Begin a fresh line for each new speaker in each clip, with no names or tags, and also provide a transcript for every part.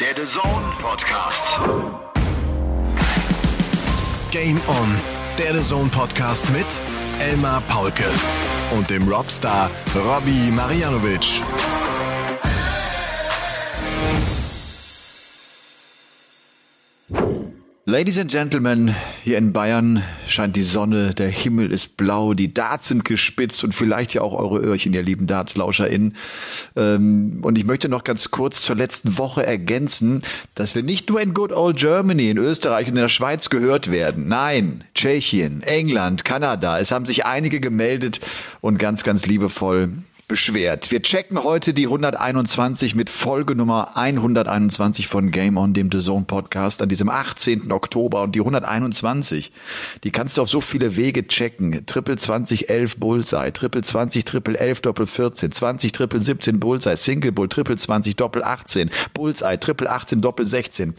der The Zone Podcast.
Game On, der The Zone Podcast mit Elmar Paulke und dem Robstar Robbie Marianovic.
Ladies and Gentlemen, hier in Bayern scheint die Sonne, der Himmel ist blau, die Darts sind gespitzt und vielleicht ja auch eure Öhrchen, ihr lieben Darts-LauscherInnen. Ähm, und ich möchte noch ganz kurz zur letzten Woche ergänzen, dass wir nicht nur in Good Old Germany, in Österreich und in der Schweiz gehört werden. Nein, Tschechien, England, Kanada. Es haben sich einige gemeldet und ganz, ganz liebevoll beschwert. Wir checken heute die 121 mit Folge Nummer 121 von Game On, dem The Zone Podcast an diesem 18. Oktober. Und die 121, die kannst du auf so viele Wege checken. Triple 20 11 Bullseye, Triple 20 Triple 11 Doppel 14, 20 Triple 17 Bullseye, Single Bull, Triple 20 Doppel 18, Bullseye, Triple 18 Doppel 16.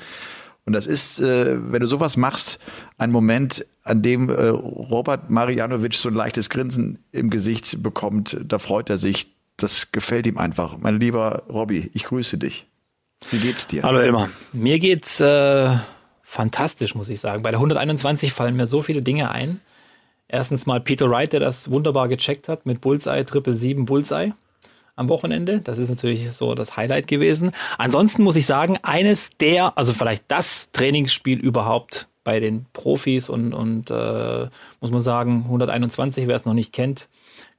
Und das ist, äh, wenn du sowas machst, ein Moment, an dem äh, Robert Marianovic so ein leichtes Grinsen im Gesicht bekommt. Da freut er sich. Das gefällt ihm einfach. Mein lieber Robby, ich grüße dich. Wie geht's dir?
Hallo Elmar. Mir geht's äh, fantastisch, muss ich sagen. Bei der 121 fallen mir so viele Dinge ein. Erstens mal Peter Wright, der das wunderbar gecheckt hat mit Bullseye, Triple 7 Bullseye am Wochenende. Das ist natürlich so das Highlight gewesen. Ansonsten muss ich sagen, eines der, also vielleicht das Trainingsspiel überhaupt bei den Profis und, und äh, muss man sagen, 121, wer es noch nicht kennt,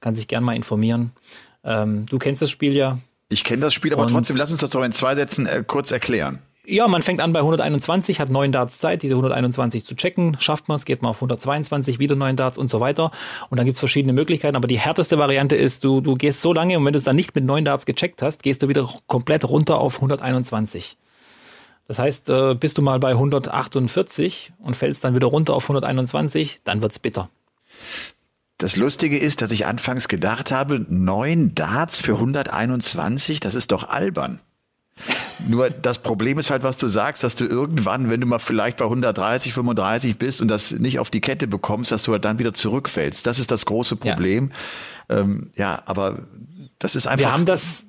kann sich gern mal informieren. Ähm, du kennst das Spiel ja.
Ich kenne das Spiel, aber und trotzdem lass uns das doch in zwei Sätzen äh, kurz erklären.
Ja, man fängt an bei 121, hat neun Darts Zeit, diese 121 zu checken. Schafft man es, geht man auf 122, wieder neun Darts und so weiter. Und dann gibt's verschiedene Möglichkeiten. Aber die härteste Variante ist, du, du gehst so lange und wenn du es dann nicht mit neun Darts gecheckt hast, gehst du wieder komplett runter auf 121. Das heißt, äh, bist du mal bei 148 und fällst dann wieder runter auf 121, dann wird's bitter.
Das Lustige ist, dass ich anfangs gedacht habe, neun Darts für 121, das ist doch albern. Nur das Problem ist halt, was du sagst, dass du irgendwann, wenn du mal vielleicht bei 130, 35 bist und das nicht auf die Kette bekommst, dass du halt dann wieder zurückfällst. Das ist das große Problem. Ja, ähm, ja aber das ist einfach.
Wir haben das,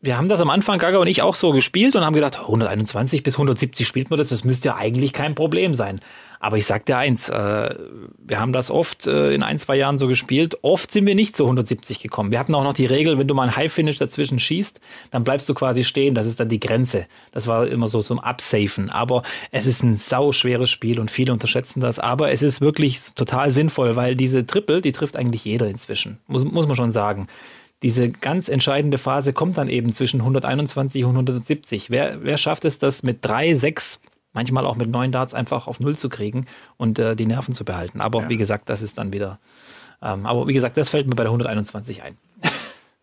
wir haben das am Anfang, Gaga und ich, auch so gespielt und haben gedacht, 121 bis 170 spielt man das, das müsste ja eigentlich kein Problem sein. Aber ich sag dir eins, äh, wir haben das oft äh, in ein, zwei Jahren so gespielt. Oft sind wir nicht zu 170 gekommen. Wir hatten auch noch die Regel, wenn du mal ein High-Finish dazwischen schießt, dann bleibst du quasi stehen. Das ist dann die Grenze. Das war immer so zum Absafen. Aber es ist ein sau schweres Spiel und viele unterschätzen das. Aber es ist wirklich total sinnvoll, weil diese Triple, die trifft eigentlich jeder inzwischen. Muss, muss man schon sagen diese ganz entscheidende Phase kommt dann eben zwischen 121 und 170. Wer, wer schafft es, das mit drei, sechs, manchmal auch mit neun Darts einfach auf Null zu kriegen und äh, die Nerven zu behalten? Aber ja. wie gesagt, das ist dann wieder. Ähm, aber wie gesagt, das fällt mir bei der 121 ein.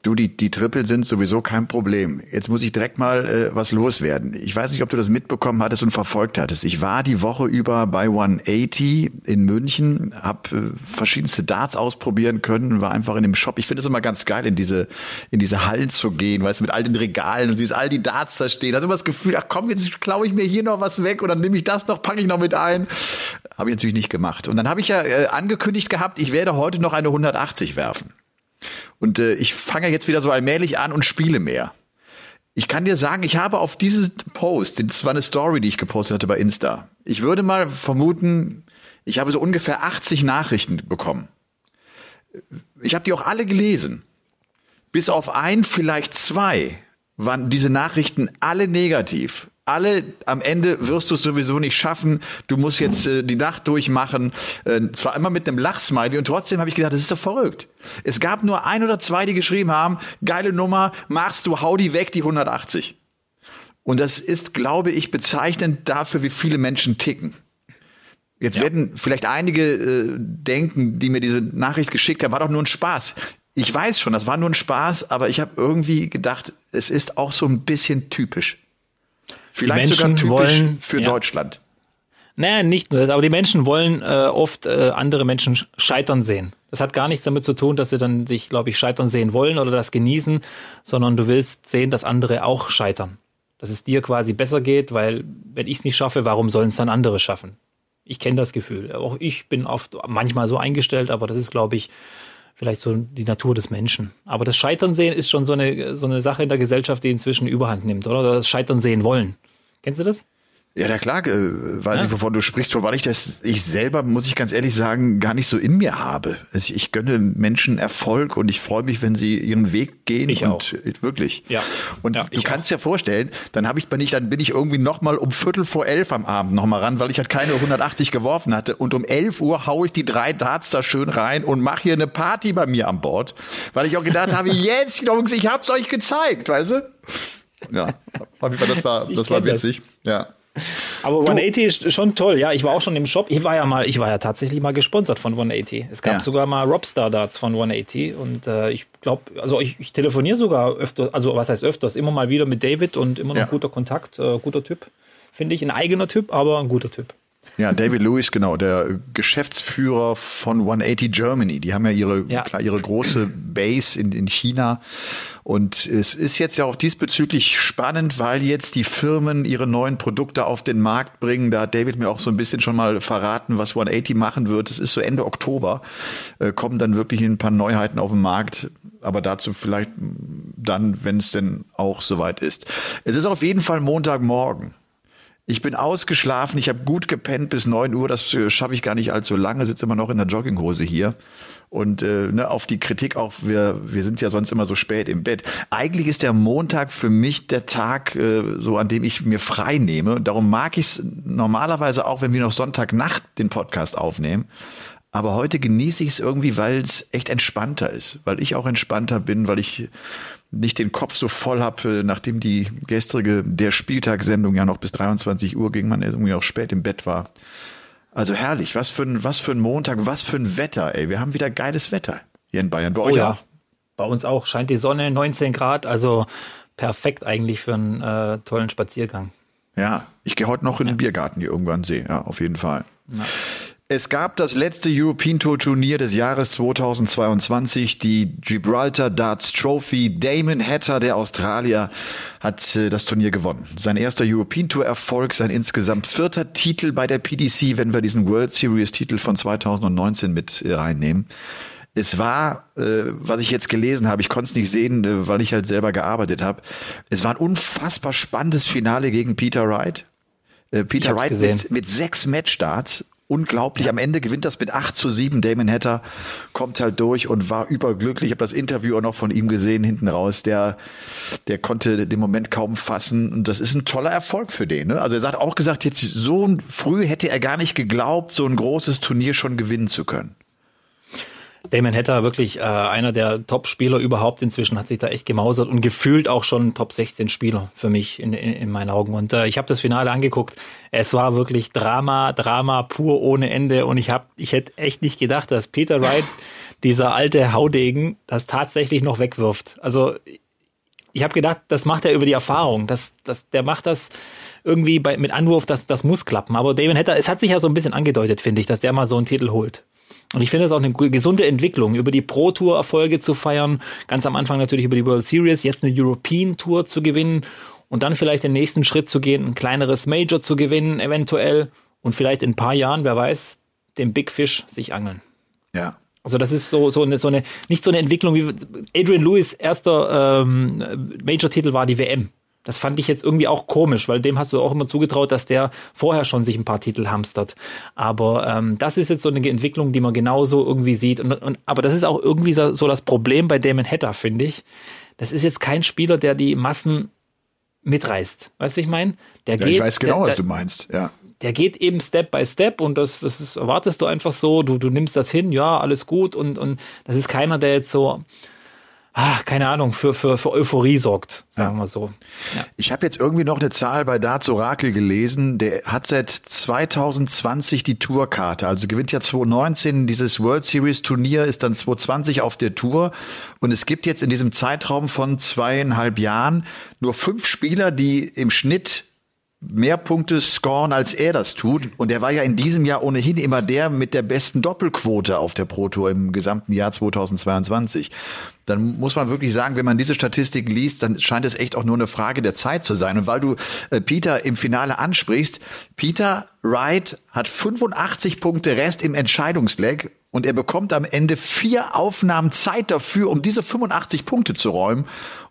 Du, die, die Triple sind sowieso kein Problem. Jetzt muss ich direkt mal äh, was loswerden. Ich weiß nicht, ob du das mitbekommen hattest und verfolgt hattest. Ich war die Woche über bei 180 in München, habe äh, verschiedenste Darts ausprobieren können, war einfach in dem Shop. Ich finde es immer ganz geil, in diese, in diese Hallen zu gehen, weißt du, mit all den Regalen und siehst all die Darts da stehen. Hast immer das Gefühl, ach komm, jetzt klaue ich mir hier noch was weg und dann nehme ich das noch, packe ich noch mit ein. Habe ich natürlich nicht gemacht. Und dann habe ich ja äh, angekündigt gehabt, ich werde heute noch eine 180 werfen. Und äh, ich fange jetzt wieder so allmählich an und spiele mehr. Ich kann dir sagen, ich habe auf dieses Post, das war eine Story, die ich gepostet hatte bei Insta. Ich würde mal vermuten, ich habe so ungefähr 80 Nachrichten bekommen. Ich habe die auch alle gelesen. Bis auf ein, vielleicht zwei, waren diese Nachrichten alle negativ alle am Ende wirst du es sowieso nicht schaffen. Du musst jetzt äh, die Nacht durchmachen. Äh, zwar immer mit einem Lachsmiley und trotzdem habe ich gedacht, das ist doch verrückt. Es gab nur ein oder zwei, die geschrieben haben, geile Nummer, machst du, hau die weg, die 180. Und das ist, glaube ich, bezeichnend dafür, wie viele Menschen ticken. Jetzt ja. werden vielleicht einige äh, denken, die mir diese Nachricht geschickt haben, war doch nur ein Spaß. Ich weiß schon, das war nur ein Spaß, aber ich habe irgendwie gedacht, es ist auch so ein bisschen typisch. Vielleicht sogar typisch wollen, für ja. Deutschland.
Naja, nicht nur das, aber die Menschen wollen äh, oft äh, andere Menschen scheitern sehen. Das hat gar nichts damit zu tun, dass sie dann sich, glaube ich, scheitern sehen wollen oder das genießen, sondern du willst sehen, dass andere auch scheitern. Dass es dir quasi besser geht, weil wenn ich es nicht schaffe, warum sollen es dann andere schaffen? Ich kenne das Gefühl. Auch ich bin oft manchmal so eingestellt, aber das ist, glaube ich, vielleicht so die Natur des Menschen. Aber das Scheitern sehen ist schon so eine, so eine Sache in der Gesellschaft, die inzwischen überhand nimmt, oder? Das Scheitern sehen wollen. Kennst du das?
Ja, na klar, äh, weiß ich, wovon du sprichst, wobei ich das, ich selber, muss ich ganz ehrlich sagen, gar nicht so in mir habe. Also ich gönne Menschen Erfolg und ich freue mich, wenn sie ihren Weg gehen.
Ich
und
auch.
äh, wirklich.
Ja.
Und
Ja,
du
ich
kannst dir vorstellen, dann habe ich, bin ich, dann bin ich irgendwie noch mal um Viertel vor elf am Abend noch mal ran, weil ich halt keine 180 geworfen hatte. Und um 11 Uhr hau ich die drei Darts da schön rein und mache hier eine Party bei mir an Bord, weil ich auch gedacht habe, jetzt, Jungs, ich hab's euch gezeigt, weißt du? Ja, auf jeden Fall, das war,
Ich
das war
kenn das.
witzig. Ja.
Aber 180 ist schon toll, ja. Ich war auch schon im Shop. Ich war ja mal, ich war ja tatsächlich mal gesponsert von 180. Es gab
Ja.
sogar mal Robstar Darts von 180 und äh, ich glaube, also ich, ich telefoniere sogar öfter, also was heißt öfters, immer mal wieder mit David und immer noch
Ja.
guter Kontakt, äh, guter Typ, finde ich, ein eigener Typ, aber ein guter Typ.
Ja, David Lewis, genau, der Geschäftsführer von 180 Germany. Die haben ja ihre,
Ja.
klar, ihre große Base in, in China. Und es ist jetzt ja auch diesbezüglich spannend, weil jetzt die Firmen ihre neuen Produkte auf den Markt bringen. Da hat David mir auch so ein bisschen schon mal verraten, was 180 machen wird. Es ist so Ende Oktober, äh, kommen dann wirklich ein paar Neuheiten auf den Markt. Aber dazu vielleicht dann, wenn es denn auch soweit ist. Es ist auf jeden Fall Montagmorgen. Ich bin ausgeschlafen, ich habe gut gepennt bis 9 Uhr, das äh, schaffe ich gar nicht allzu lange, sitze immer noch in der Jogginghose hier. Und äh, ne, auf die Kritik auch, wir, wir sind ja sonst immer so spät im Bett. Eigentlich ist der Montag für mich der Tag, äh, so an dem ich mir frei nehme. Darum mag ich es normalerweise auch, wenn wir noch Sonntagnacht den Podcast aufnehmen. Aber heute genieße ich es irgendwie, weil es echt entspannter ist, weil ich auch entspannter bin, weil ich nicht den Kopf so voll habe, nachdem die gestrige der Spieltagssendung ja noch bis 23 Uhr ging, man irgendwie auch spät im Bett war. Also herrlich, was für ein was für ein Montag, was für ein Wetter, ey. Wir haben wieder geiles Wetter hier in Bayern. Bei
Oh
euch
ja,
auch?
bei uns auch scheint die Sonne, 19 Grad, also perfekt eigentlich für einen äh, tollen Spaziergang.
Ja, ich gehe heute noch in den Biergarten hier irgendwann sehe, ja, auf jeden Fall. Es gab das letzte European Tour Turnier des Jahres 2022, die Gibraltar Darts Trophy. Damon Hatter, der Australier, hat äh, das Turnier gewonnen. Sein erster European Tour Erfolg, sein insgesamt vierter Titel bei der PDC, wenn wir diesen World Series Titel von 2019 mit äh, reinnehmen. Es war, äh, was ich jetzt gelesen habe, ich konnte es nicht sehen, äh, weil ich halt selber gearbeitet habe. Es war ein unfassbar spannendes Finale gegen Peter Wright. Äh, Peter Wright mit, mit sechs Matchstarts. Unglaublich. Am Ende gewinnt das mit 8 zu 7. Damon Hatter kommt halt durch und war überglücklich. Ich habe das Interview auch noch von ihm gesehen hinten raus. Der, der konnte den Moment kaum fassen. Und das ist ein toller Erfolg für den. Ne? Also er hat auch gesagt, jetzt so früh hätte er gar nicht geglaubt, so ein großes Turnier schon gewinnen zu können.
Damon Hatter wirklich äh, einer der Top-Spieler überhaupt inzwischen, hat sich da echt gemausert und gefühlt auch schon Top 16 Spieler für mich in, in, in meinen Augen. Und äh, ich habe das Finale angeguckt. Es war wirklich Drama, Drama pur ohne Ende. Und ich hab, ich hätte echt nicht gedacht, dass Peter Wright, dieser alte Haudegen, das tatsächlich noch wegwirft. Also ich habe gedacht, das macht er über die Erfahrung. Das, das, der macht das irgendwie bei, mit Anwurf, das, das muss klappen. Aber Damon Hatter, es hat sich ja so ein bisschen angedeutet, finde ich, dass der mal so einen Titel holt. Und ich finde es auch eine gesunde Entwicklung, über die Pro Tour Erfolge zu feiern. Ganz am Anfang natürlich über die World Series, jetzt eine European Tour zu gewinnen und dann vielleicht den nächsten Schritt zu gehen, ein kleineres Major zu gewinnen, eventuell. Und vielleicht in ein paar Jahren, wer weiß, den Big Fish sich angeln.
Ja.
Also das ist so, so, eine, so eine, nicht so eine Entwicklung wie Adrian Lewis erster ähm, Major-Titel war die WM. Das fand ich jetzt irgendwie auch komisch, weil dem hast du auch immer zugetraut, dass der vorher schon sich ein paar Titel hamstert. Aber ähm, das ist jetzt so eine Entwicklung, die man genauso irgendwie sieht. Und, und, aber das ist auch irgendwie so, so das Problem bei Damon Hatter, finde ich. Das ist jetzt kein Spieler, der die Massen mitreißt. Weißt du, ich meine? Der
ja
geht,
ich weiß genau,
der,
was du meinst. Ja.
der geht eben Step by Step und das, das ist, erwartest du einfach so, du, du nimmst das hin, ja, alles gut und, und das ist keiner, der jetzt so, ah, keine Ahnung, für, für, für Euphorie sorgt, sagen wir so. Ja.
Ich habe jetzt irgendwie noch eine Zahl bei Darts Oracle gelesen. Der hat seit 2020 die Tourkarte. Also gewinnt ja 2019 dieses World Series Turnier, ist dann 2020 auf der Tour. Und es gibt jetzt in diesem Zeitraum von zweieinhalb Jahren nur fünf Spieler, die im Schnitt mehr Punkte scoren, als er das tut. Und er war ja in diesem Jahr ohnehin immer der mit der besten Doppelquote auf der Pro Tour im gesamten Jahr 2022. Dann muss man wirklich sagen, wenn man diese Statistiken liest, dann scheint es echt auch nur eine Frage der Zeit zu sein. Und weil du äh, Peter im Finale ansprichst, Peter Wright hat 85 Punkte Rest im Entscheidungsleg und er bekommt am Ende vier Aufnahmen Zeit dafür, um diese 85 Punkte zu räumen.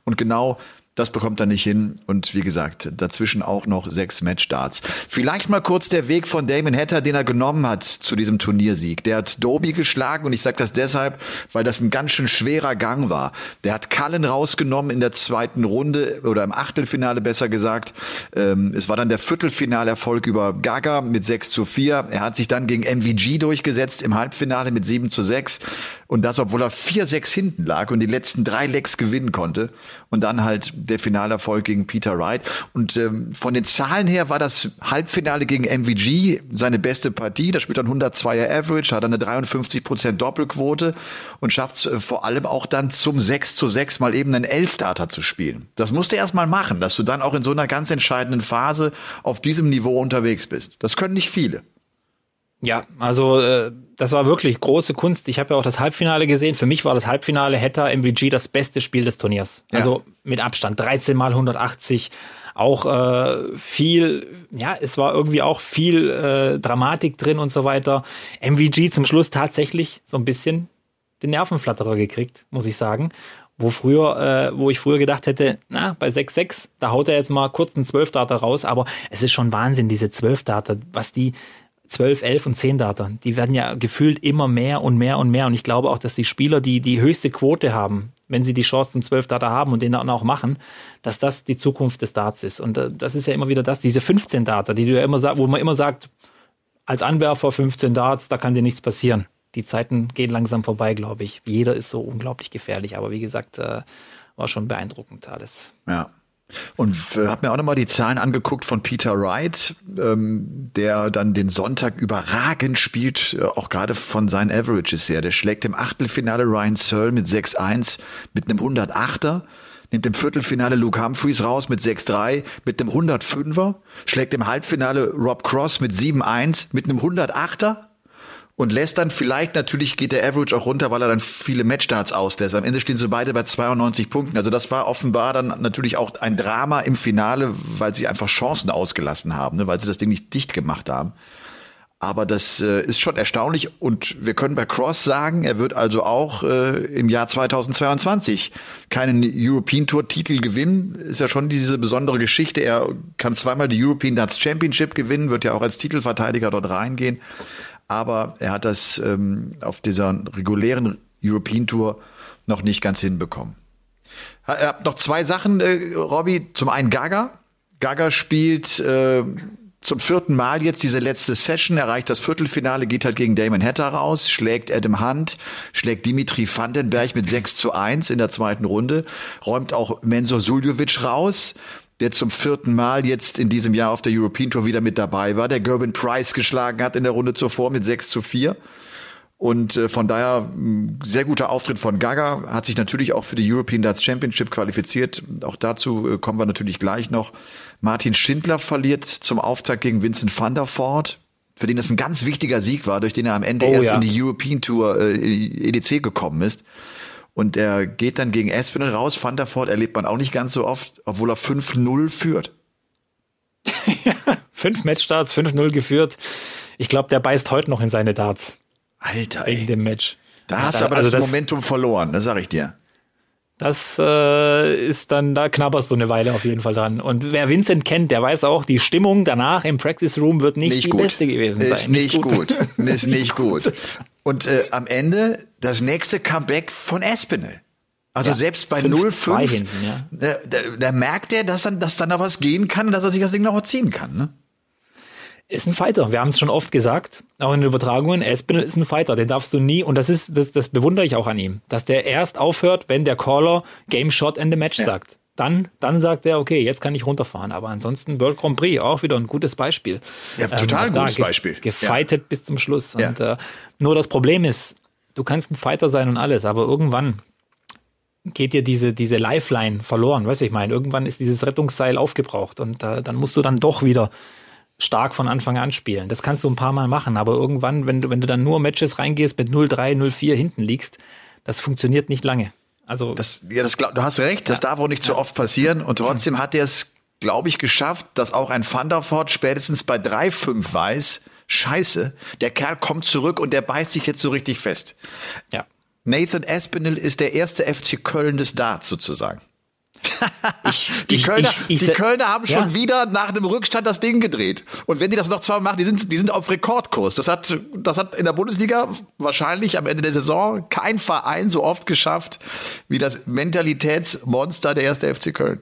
Und genau Das bekommt er nicht hin. Und wie gesagt, dazwischen auch noch sechs Matchstarts. Vielleicht mal kurz der Weg von Damon Hatter, den er genommen hat zu diesem Turniersieg. Der hat Doby geschlagen und ich sage das deshalb, weil das ein ganz schön schwerer Gang war. Der hat Cullen rausgenommen in der zweiten Runde oder im Achtelfinale besser gesagt. Ähm, es war dann der Viertelfinalerfolg über Gaga mit 6 zu 4. Er hat sich dann gegen MVG durchgesetzt im Halbfinale mit 7 zu 6. Und das, obwohl er 4-6 hinten lag und die letzten drei Lecks gewinnen konnte. Und dann halt der Finalerfolg gegen Peter Wright. Und ähm, von den Zahlen her war das Halbfinale gegen MVG seine beste Partie. Da spielt er 102er Average, hat eine 53% Doppelquote und schafft es äh, vor allem auch dann zum 6 zu 6 mal eben einen Elfdata zu spielen. Das musst du erst mal machen, dass du dann auch in so einer ganz entscheidenden Phase auf diesem Niveau unterwegs bist. Das können nicht viele.
Ja, also äh, das war wirklich große Kunst. Ich habe ja auch das Halbfinale gesehen. Für mich war das Halbfinale Hatter MVG das beste Spiel des Turniers. Ja. Also mit Abstand 13 mal 180. Auch äh, viel, ja, es war irgendwie auch viel äh, Dramatik drin und so weiter. MVG zum Schluss tatsächlich so ein bisschen den Nervenflatterer gekriegt, muss ich sagen. Wo früher, äh, wo ich früher gedacht hätte, na, bei 6-6, da haut er jetzt mal kurz einen 12-Data raus, aber es ist schon Wahnsinn, diese 12-Data, was die, 12, 11 und 10 Data. Die werden ja gefühlt immer mehr und mehr und mehr. Und ich glaube auch, dass die Spieler, die die höchste Quote haben, wenn sie die Chance zum 12 Data haben und den dann auch machen, dass das die Zukunft des Darts ist. Und äh, das ist ja immer wieder das, diese 15 Data, die du ja immer sagst, wo man immer sagt, als Anwerfer 15 Darts, da kann dir nichts passieren. Die Zeiten gehen langsam vorbei, glaube ich. Jeder ist so unglaublich gefährlich. Aber wie gesagt, äh, war schon beeindruckend alles.
Ja. Und äh, habe mir auch nochmal die Zahlen angeguckt von Peter Wright, ähm, der dann den Sonntag überragend spielt, äh, auch gerade von seinen Averages her. Der schlägt im Achtelfinale Ryan Searle mit 6-1 mit einem 108er, nimmt im Viertelfinale Luke Humphreys raus mit 6-3 mit einem 105er, schlägt im Halbfinale Rob Cross mit 7-1 mit einem 108er und lässt dann vielleicht, natürlich geht der Average auch runter, weil er dann viele Matchstarts auslässt. Am Ende stehen sie beide bei 92 Punkten. Also das war offenbar dann natürlich auch ein Drama im Finale, weil sie einfach Chancen ausgelassen haben, ne, weil sie das Ding nicht dicht gemacht haben. Aber das äh, ist schon erstaunlich und wir können bei Cross sagen, er wird also auch äh, im Jahr 2022 keinen European Tour Titel gewinnen. Ist ja schon diese besondere Geschichte. Er kann zweimal die European Darts Championship gewinnen, wird ja auch als Titelverteidiger dort reingehen aber er hat das ähm, auf dieser regulären European Tour noch nicht ganz hinbekommen. Er hat noch zwei Sachen, äh, Robby. Zum einen Gaga. Gaga spielt äh, zum vierten Mal jetzt diese letzte Session, erreicht das Viertelfinale, geht halt gegen Damon Hatter raus, schlägt Adam Hunt, schlägt Dimitri Vandenberg mit 6 zu 1 in der zweiten Runde, räumt auch Mensur Suljovic raus, der zum vierten Mal jetzt in diesem Jahr auf der European Tour wieder mit dabei war, der Gerben Price geschlagen hat in der Runde zuvor mit 6 zu 4. Und äh, von daher sehr guter Auftritt von Gaga, hat sich natürlich auch für die European Darts Championship qualifiziert. Auch dazu äh, kommen wir natürlich gleich noch. Martin Schindler verliert zum Auftakt gegen Vincent van der Voort, für den das ein ganz wichtiger Sieg war, durch den er am Ende oh, erst ja. in die European Tour äh, EDC gekommen ist. Und er geht dann gegen Espinel raus. Van der Voort erlebt man auch nicht ganz so oft, obwohl er 5-0 führt.
Fünf Matchstarts, 5-0 geführt. Ich glaube, der beißt heute noch in seine Darts.
Alter, ey.
In dem Match.
Da hast du aber also das, das Momentum verloren, das sag ich dir.
Das äh, ist dann, da knabberst du eine Weile auf jeden Fall dran. Und wer Vincent kennt, der weiß auch, die Stimmung danach im Practice Room wird nicht, nicht die gut. beste gewesen sein.
Ist nicht, nicht gut. gut. ist nicht gut. Und äh, am Ende das nächste Comeback von Espinel. Also ja, selbst bei 0-5, hinten, ja. da, da, da, merkt er, dass dann, dass dann noch was gehen kann und dass er sich das Ding noch ziehen kann. Ne?
Ist ein Fighter. Wir haben es schon oft gesagt, auch in den Übertragungen. Espinel ist ein Fighter. Den darfst du nie, und das ist, das, das bewundere ich auch an ihm, dass der erst aufhört, wenn der Caller Game Shot the Match ja. sagt. Dann, dann sagt er, okay, jetzt kann ich runterfahren. Aber ansonsten World Grand Prix auch wieder ein gutes Beispiel.
Ja, total ähm, gutes Beispiel.
Gefightet ja. bis zum Schluss. Und äh, nur das Problem ist, du kannst ein Fighter sein und alles, aber irgendwann geht dir diese, diese Lifeline verloren. Weißt du, ich meine, irgendwann ist dieses Rettungsseil aufgebraucht und äh, dann musst du dann doch wieder stark von Anfang an spielen. Das kannst du ein paar Mal machen, aber irgendwann, wenn du, wenn du dann nur Matches reingehst mit 0-3, 0-4 hinten liegst, das funktioniert nicht lange. Also
das, ja, das glaub, du hast recht, das darf auch nicht zu oft passieren. Und trotzdem hat er es, glaube ich, geschafft, dass auch ein Thunderford spätestens bei 3-5 weiß, Scheiße, der Kerl kommt zurück und der beißt sich jetzt so richtig fest. Ja. Nathan Aspinall ist der erste FC Köln des Darts sozusagen. Ich, die, ich, Kölner, ich, die Kölner haben schon ja? wieder nach einem Rückstand das Ding gedreht. Und wenn die das noch zweimal machen, die sind, die sind auf Rekordkurs. Das hat, das hat in der Bundesliga wahrscheinlich am Ende der Saison kein Verein so oft geschafft wie das Mentalitätsmonster der erste FC Köln.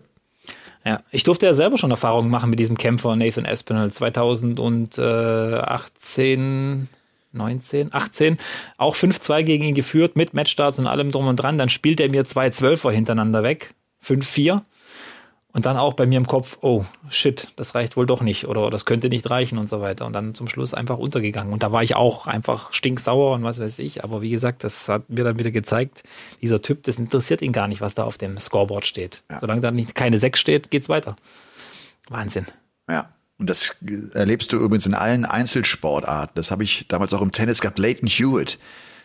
Ja, ich durfte ja selber schon Erfahrungen machen mit diesem Kämpfer Nathan Espinel 2018, 19, 18, auch 5-2 gegen ihn geführt mit Matchstarts und allem drum und dran. Dann spielt er mir zwei Zwölfer hintereinander weg, 5-4. Und dann auch bei mir im Kopf, oh shit, das reicht wohl doch nicht oder das könnte nicht reichen und so weiter. Und dann zum Schluss einfach untergegangen. Und da war ich auch einfach stinksauer und was weiß ich. Aber wie gesagt, das hat mir dann wieder gezeigt, dieser Typ, das interessiert ihn gar nicht, was da auf dem Scoreboard steht. Ja. Solange da nicht keine 6 steht, geht's weiter. Wahnsinn.
Ja. Und das erlebst du übrigens in allen Einzelsportarten. Das habe ich damals auch im Tennis gehabt. Leighton Hewitt,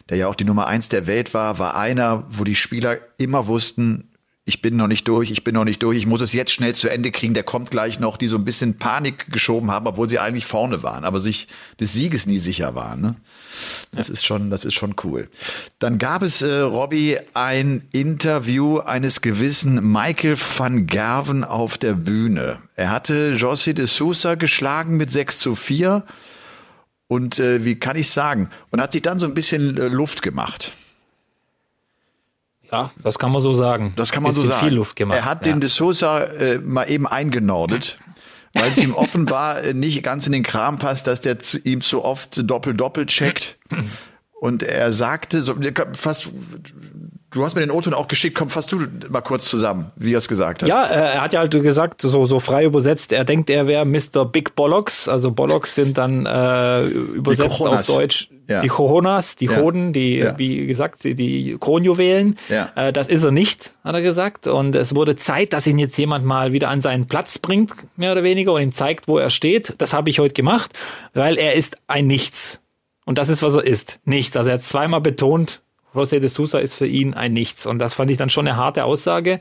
der ja auch die Nummer eins der Welt war, war einer, wo die Spieler immer wussten, ich bin noch nicht durch, ich bin noch nicht durch, ich muss es jetzt schnell zu Ende kriegen, der kommt gleich noch, die so ein bisschen Panik geschoben haben, obwohl sie eigentlich vorne waren, aber sich des Sieges nie sicher waren. Ne? Das ja. ist schon, das ist schon cool. Dann gab es, äh, Robby, ein Interview eines gewissen Michael van Gerven auf der Bühne. Er hatte José de Sousa geschlagen mit 6 zu 4 und äh, wie kann ich sagen, und hat sich dann so ein bisschen äh, Luft gemacht.
Ja, das kann man so sagen.
Das kann man so sagen.
Viel Luft gemacht.
Er hat ja. den De Sosa äh, mal eben eingenordet, weil es ihm offenbar äh, nicht ganz in den Kram passt, dass der zu, ihm zu oft doppel-doppel checkt. Und er sagte so, fast Du hast mir den O-Ton auch geschickt, komm, fass du mal kurz zusammen, wie er es gesagt hat.
Ja, er hat ja halt gesagt, so, so frei übersetzt, er denkt, er wäre Mr. Big Bollocks. Also Bollocks sind dann äh, übersetzt auf Deutsch ja. die Coronas, die ja. Hoden, die, ja. wie gesagt, die, Kronjuwelen. Äh, das ist er nicht, hat er gesagt. Und es wurde Zeit, dass ihn jetzt jemand mal wieder an seinen Platz bringt, mehr oder weniger, und ihm zeigt, wo er steht. Das habe ich heute gemacht, weil er ist ein Nichts. Und das ist, was er ist. Nichts. Also er hat zweimal betont, José de Sousa ist für ihn ein Nichts. Und das fand ich dann schon eine harte Aussage.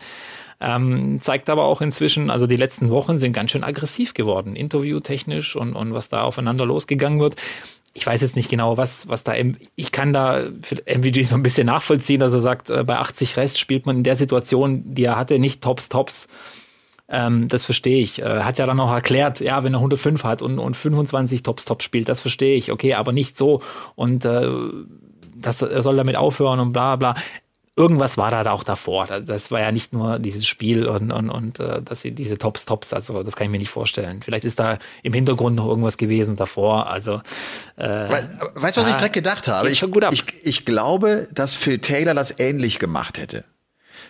Ähm, zeigt aber auch inzwischen, also die letzten Wochen sind ganz schön aggressiv geworden, interviewtechnisch und, und was da aufeinander losgegangen wird. Ich weiß jetzt nicht genau, was, was da, ich kann da für MVG so ein bisschen nachvollziehen, dass er sagt, äh, bei 80 Rest spielt man in der Situation, die er hatte, nicht Tops, Tops. Ähm, das verstehe ich. Äh, hat ja dann auch erklärt, ja, wenn er 105 hat und, und 25 Tops, Tops spielt, das verstehe ich. Okay, aber nicht so. Und äh, das, er soll damit aufhören und bla bla. Irgendwas war da auch davor. Das war ja nicht nur dieses Spiel und, und, und äh, dass sie diese Tops, Tops, also das kann ich mir nicht vorstellen. Vielleicht ist da im Hintergrund noch irgendwas gewesen davor. Also
äh, Weißt du, was ich direkt gedacht habe? Ich, ich, ich glaube, dass Phil Taylor das ähnlich gemacht hätte.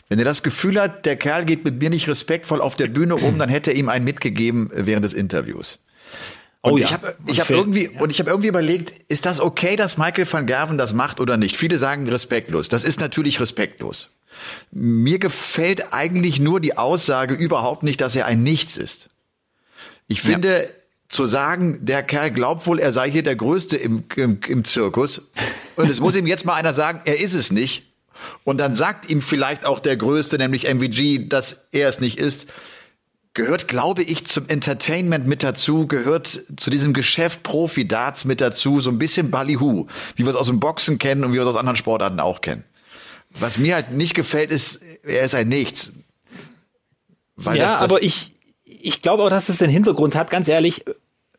Wenn er das Gefühl hat, der Kerl geht mit mir nicht respektvoll auf der Bühne um, dann hätte er ihm einen mitgegeben während des Interviews. Und oh, ich ja. habe ich hab irgendwie ja. und ich habe irgendwie überlegt, ist das okay, dass Michael van Gerven das macht oder nicht? Viele sagen respektlos. Das ist natürlich respektlos. Mir gefällt eigentlich nur die Aussage überhaupt nicht, dass er ein Nichts ist. Ich finde, ja. zu sagen, der Kerl glaubt wohl, er sei hier der Größte im, im, im Zirkus. Und es muss ihm jetzt mal einer sagen, er ist es nicht. Und dann sagt ihm vielleicht auch der Größte, nämlich MVG, dass er es nicht ist gehört, glaube ich, zum Entertainment mit dazu, gehört zu diesem Geschäft Profi-Darts mit dazu, so ein bisschen Ballyhoo, wie wir es aus dem Boxen kennen und wie wir es aus anderen Sportarten auch kennen. Was mir halt nicht gefällt, ist, er ist ein Nichts.
Weil ja, das, das aber ich, ich glaube auch, dass es den Hintergrund hat, ganz ehrlich,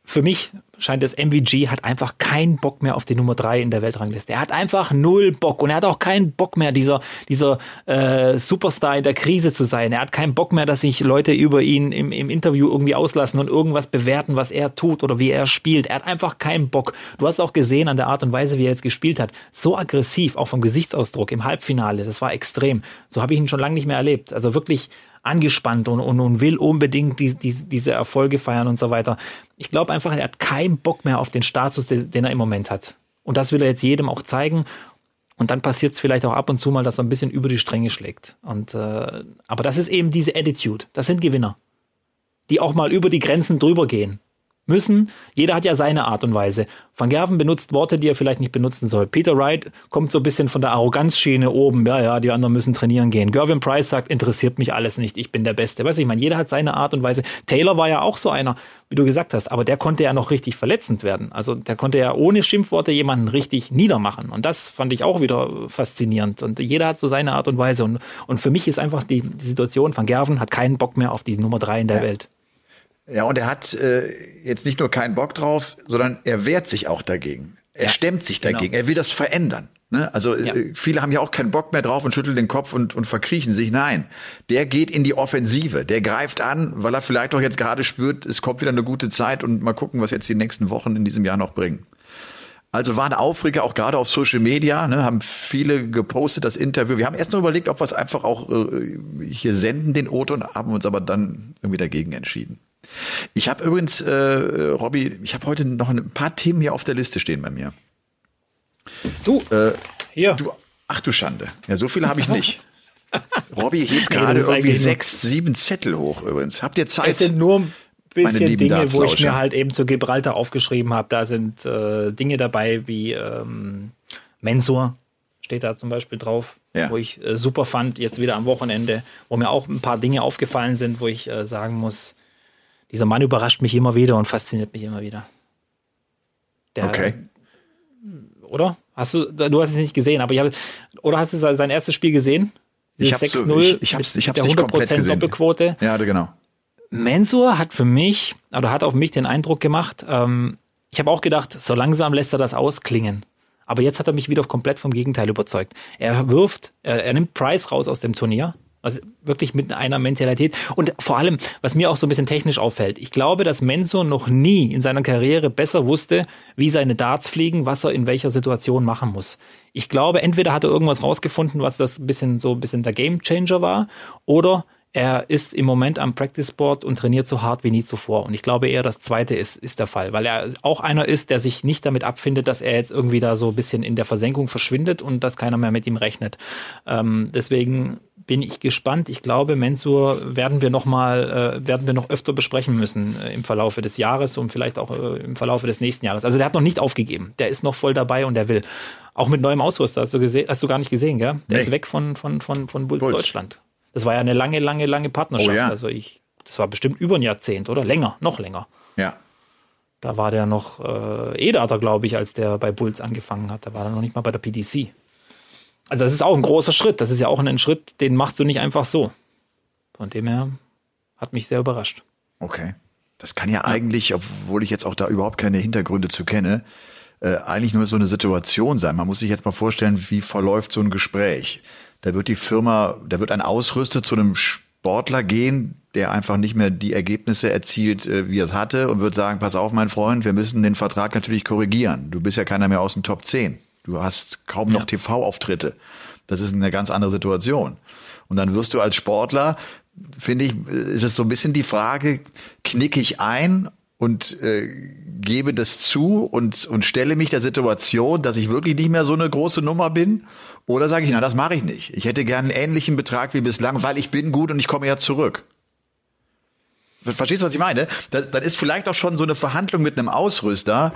für mich scheint das MVG hat einfach keinen Bock mehr auf die Nummer drei in der Weltrangliste. Er hat einfach null Bock und er hat auch keinen Bock mehr, dieser, dieser äh, Superstar in der Krise zu sein. Er hat keinen Bock mehr, dass sich Leute über ihn im, im Interview irgendwie auslassen und irgendwas bewerten, was er tut oder wie er spielt. Er hat einfach keinen Bock. Du hast auch gesehen an der Art und Weise, wie er jetzt gespielt hat. So aggressiv, auch vom Gesichtsausdruck im Halbfinale. Das war extrem. So habe ich ihn schon lange nicht mehr erlebt. Also wirklich angespannt und, und, und will unbedingt die, die, diese Erfolge feiern und so weiter. Ich glaube einfach, er hat keinen Bock mehr auf den Status, den, den er im Moment hat. Und das will er jetzt jedem auch zeigen. Und dann passiert es vielleicht auch ab und zu mal, dass er ein bisschen über die Stränge schlägt. Und äh, aber das ist eben diese Attitude. Das sind Gewinner, die auch mal über die Grenzen drüber gehen. Müssen. Jeder hat ja seine Art und Weise. Van Gerven benutzt Worte, die er vielleicht nicht benutzen soll. Peter Wright kommt so ein bisschen von der Arroganzschiene oben. Ja, ja, die anderen müssen trainieren gehen. Gervin Price sagt, interessiert mich alles nicht, ich bin der Beste. Weißt du, ich meine, jeder hat seine Art und Weise. Taylor war ja auch so einer, wie du gesagt hast, aber der konnte ja noch richtig verletzend werden. Also der konnte ja ohne Schimpfworte jemanden richtig niedermachen. Und das fand ich auch wieder faszinierend. Und jeder hat so seine Art und Weise. Und, und für mich ist einfach die, die Situation, Van Gerven hat keinen Bock mehr auf die Nummer drei in der ja. Welt.
Ja, und er hat äh, jetzt nicht nur keinen Bock drauf, sondern er wehrt sich auch dagegen. Er ja, stemmt sich dagegen. Genau. Er will das verändern. Ne? Also ja. äh, viele haben ja auch keinen Bock mehr drauf und schütteln den Kopf und, und verkriechen sich. Nein, der geht in die Offensive. Der greift an, weil er vielleicht auch jetzt gerade spürt, es kommt wieder eine gute Zeit und mal gucken, was jetzt die nächsten Wochen in diesem Jahr noch bringen. Also war ein Aufreger, auch gerade auf Social Media, ne, haben viele gepostet, das Interview. Wir haben erst noch überlegt, ob wir es einfach auch äh, hier senden, den Otto, und haben uns aber dann irgendwie dagegen entschieden. Ich habe übrigens, äh, Robby, ich habe heute noch ein paar Themen hier auf der Liste stehen bei mir.
Du, äh, hier.
Du, ach du Schande. Ja, so viele habe ich nicht. Robby hebt gerade irgendwie sechs, sieben Zettel hoch übrigens. Habt ihr Zeit?
Es sind nur ein bisschen Dinge, wo ich mir halt eben zu Gibraltar aufgeschrieben habe. Da sind äh, Dinge dabei wie ähm, Mensur, steht da zum Beispiel drauf, ja. wo ich äh, super fand, jetzt wieder am Wochenende, wo mir auch ein paar Dinge aufgefallen sind, wo ich äh, sagen muss, dieser Mann überrascht mich immer wieder und fasziniert mich immer wieder.
Der, okay.
Oder? Hast du, du hast es nicht gesehen, aber ich habe, oder hast du sein erstes Spiel gesehen?
Ich habe 6-0. Ich, ich hab's, ich hab's nicht komplett gesehen.
Doppelquote.
Ja, genau.
Mensur hat für mich, oder hat auf mich den Eindruck gemacht, ähm, ich habe auch gedacht, so langsam lässt er das ausklingen. Aber jetzt hat er mich wieder komplett vom Gegenteil überzeugt. Er wirft, er, er nimmt Price raus aus dem Turnier also wirklich mit einer Mentalität. Und vor allem, was mir auch so ein bisschen technisch auffällt, ich glaube, dass Mensur noch nie in seiner Karriere besser wusste, wie seine Darts fliegen, was er in welcher Situation machen muss. Ich glaube, entweder hat er irgendwas rausgefunden, was das ein bisschen so ein bisschen der Game Changer war, oder er ist im Moment am Practice Board und trainiert so hart wie nie zuvor. Und ich glaube eher, das zweite ist, ist der Fall, weil er auch einer ist, der sich nicht damit abfindet, dass er jetzt irgendwie da so ein bisschen in der Versenkung verschwindet und dass keiner mehr mit ihm rechnet. Ähm, deswegen bin ich gespannt. Ich glaube, Mensur werden wir noch mal, äh, werden wir noch öfter besprechen müssen äh, im Verlaufe des Jahres und vielleicht auch äh, im Verlaufe des nächsten Jahres. Also der hat noch nicht aufgegeben. Der ist noch voll dabei und der will. Auch mit neuem Ausrüster. Hast du gesehen, hast du gar nicht gesehen, gell? Der nee. ist weg von, von, von, von Bulls, Bulls. Deutschland. Das war ja eine lange, lange, lange Partnerschaft. Oh, ja. Also ich, das war bestimmt über ein Jahrzehnt, oder? Länger, noch länger.
Ja.
Da war der noch äh, Edater, glaube ich, als der bei Bulls angefangen hat. Da war er noch nicht mal bei der PDC. Also das ist auch ein großer Schritt. Das ist ja auch ein Schritt, den machst du nicht einfach so. Von dem her hat mich sehr überrascht.
Okay. Das kann ja, ja. eigentlich, obwohl ich jetzt auch da überhaupt keine Hintergründe zu kenne, äh, eigentlich nur so eine Situation sein. Man muss sich jetzt mal vorstellen, wie verläuft so ein Gespräch. Da wird die Firma, da wird ein Ausrüster zu einem Sportler gehen, der einfach nicht mehr die Ergebnisse erzielt, äh, wie er es hatte, und wird sagen, pass auf, mein Freund, wir müssen den Vertrag natürlich korrigieren. Du bist ja keiner mehr aus dem Top 10. Du hast kaum noch ja. TV-Auftritte. Das ist eine ganz andere Situation. Und dann wirst du als Sportler, finde ich, ist es so ein bisschen die Frage, knicke ich ein und äh, gebe das zu und, und stelle mich der Situation, dass ich wirklich nicht mehr so eine große Nummer bin? Oder sage ich, na, das mache ich nicht. Ich hätte gern einen ähnlichen Betrag wie bislang, weil ich bin gut und ich komme ja zurück. Verstehst du, was ich meine? Das, das ist vielleicht auch schon so eine Verhandlung mit einem Ausrüster,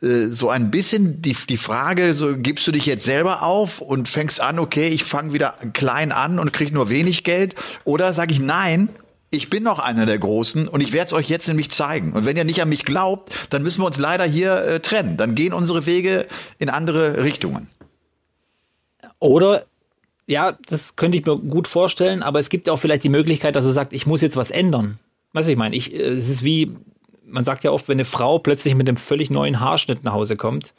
so ein bisschen die, die Frage, so gibst du dich jetzt selber auf und fängst an, okay, ich fange wieder klein an und krieg nur wenig Geld? Oder sage ich, nein, ich bin noch einer der Großen und ich werde es euch jetzt nämlich zeigen. Und wenn ihr nicht an mich glaubt, dann müssen wir uns leider hier äh, trennen. Dann gehen unsere Wege in andere Richtungen.
Oder ja, das könnte ich mir gut vorstellen, aber es gibt auch vielleicht die Möglichkeit, dass er sagt, ich muss jetzt was ändern. Weißt du, ich meine, ich, äh, es ist wie, man sagt ja oft, wenn eine Frau plötzlich mit einem völlig neuen Haarschnitt nach Hause kommt,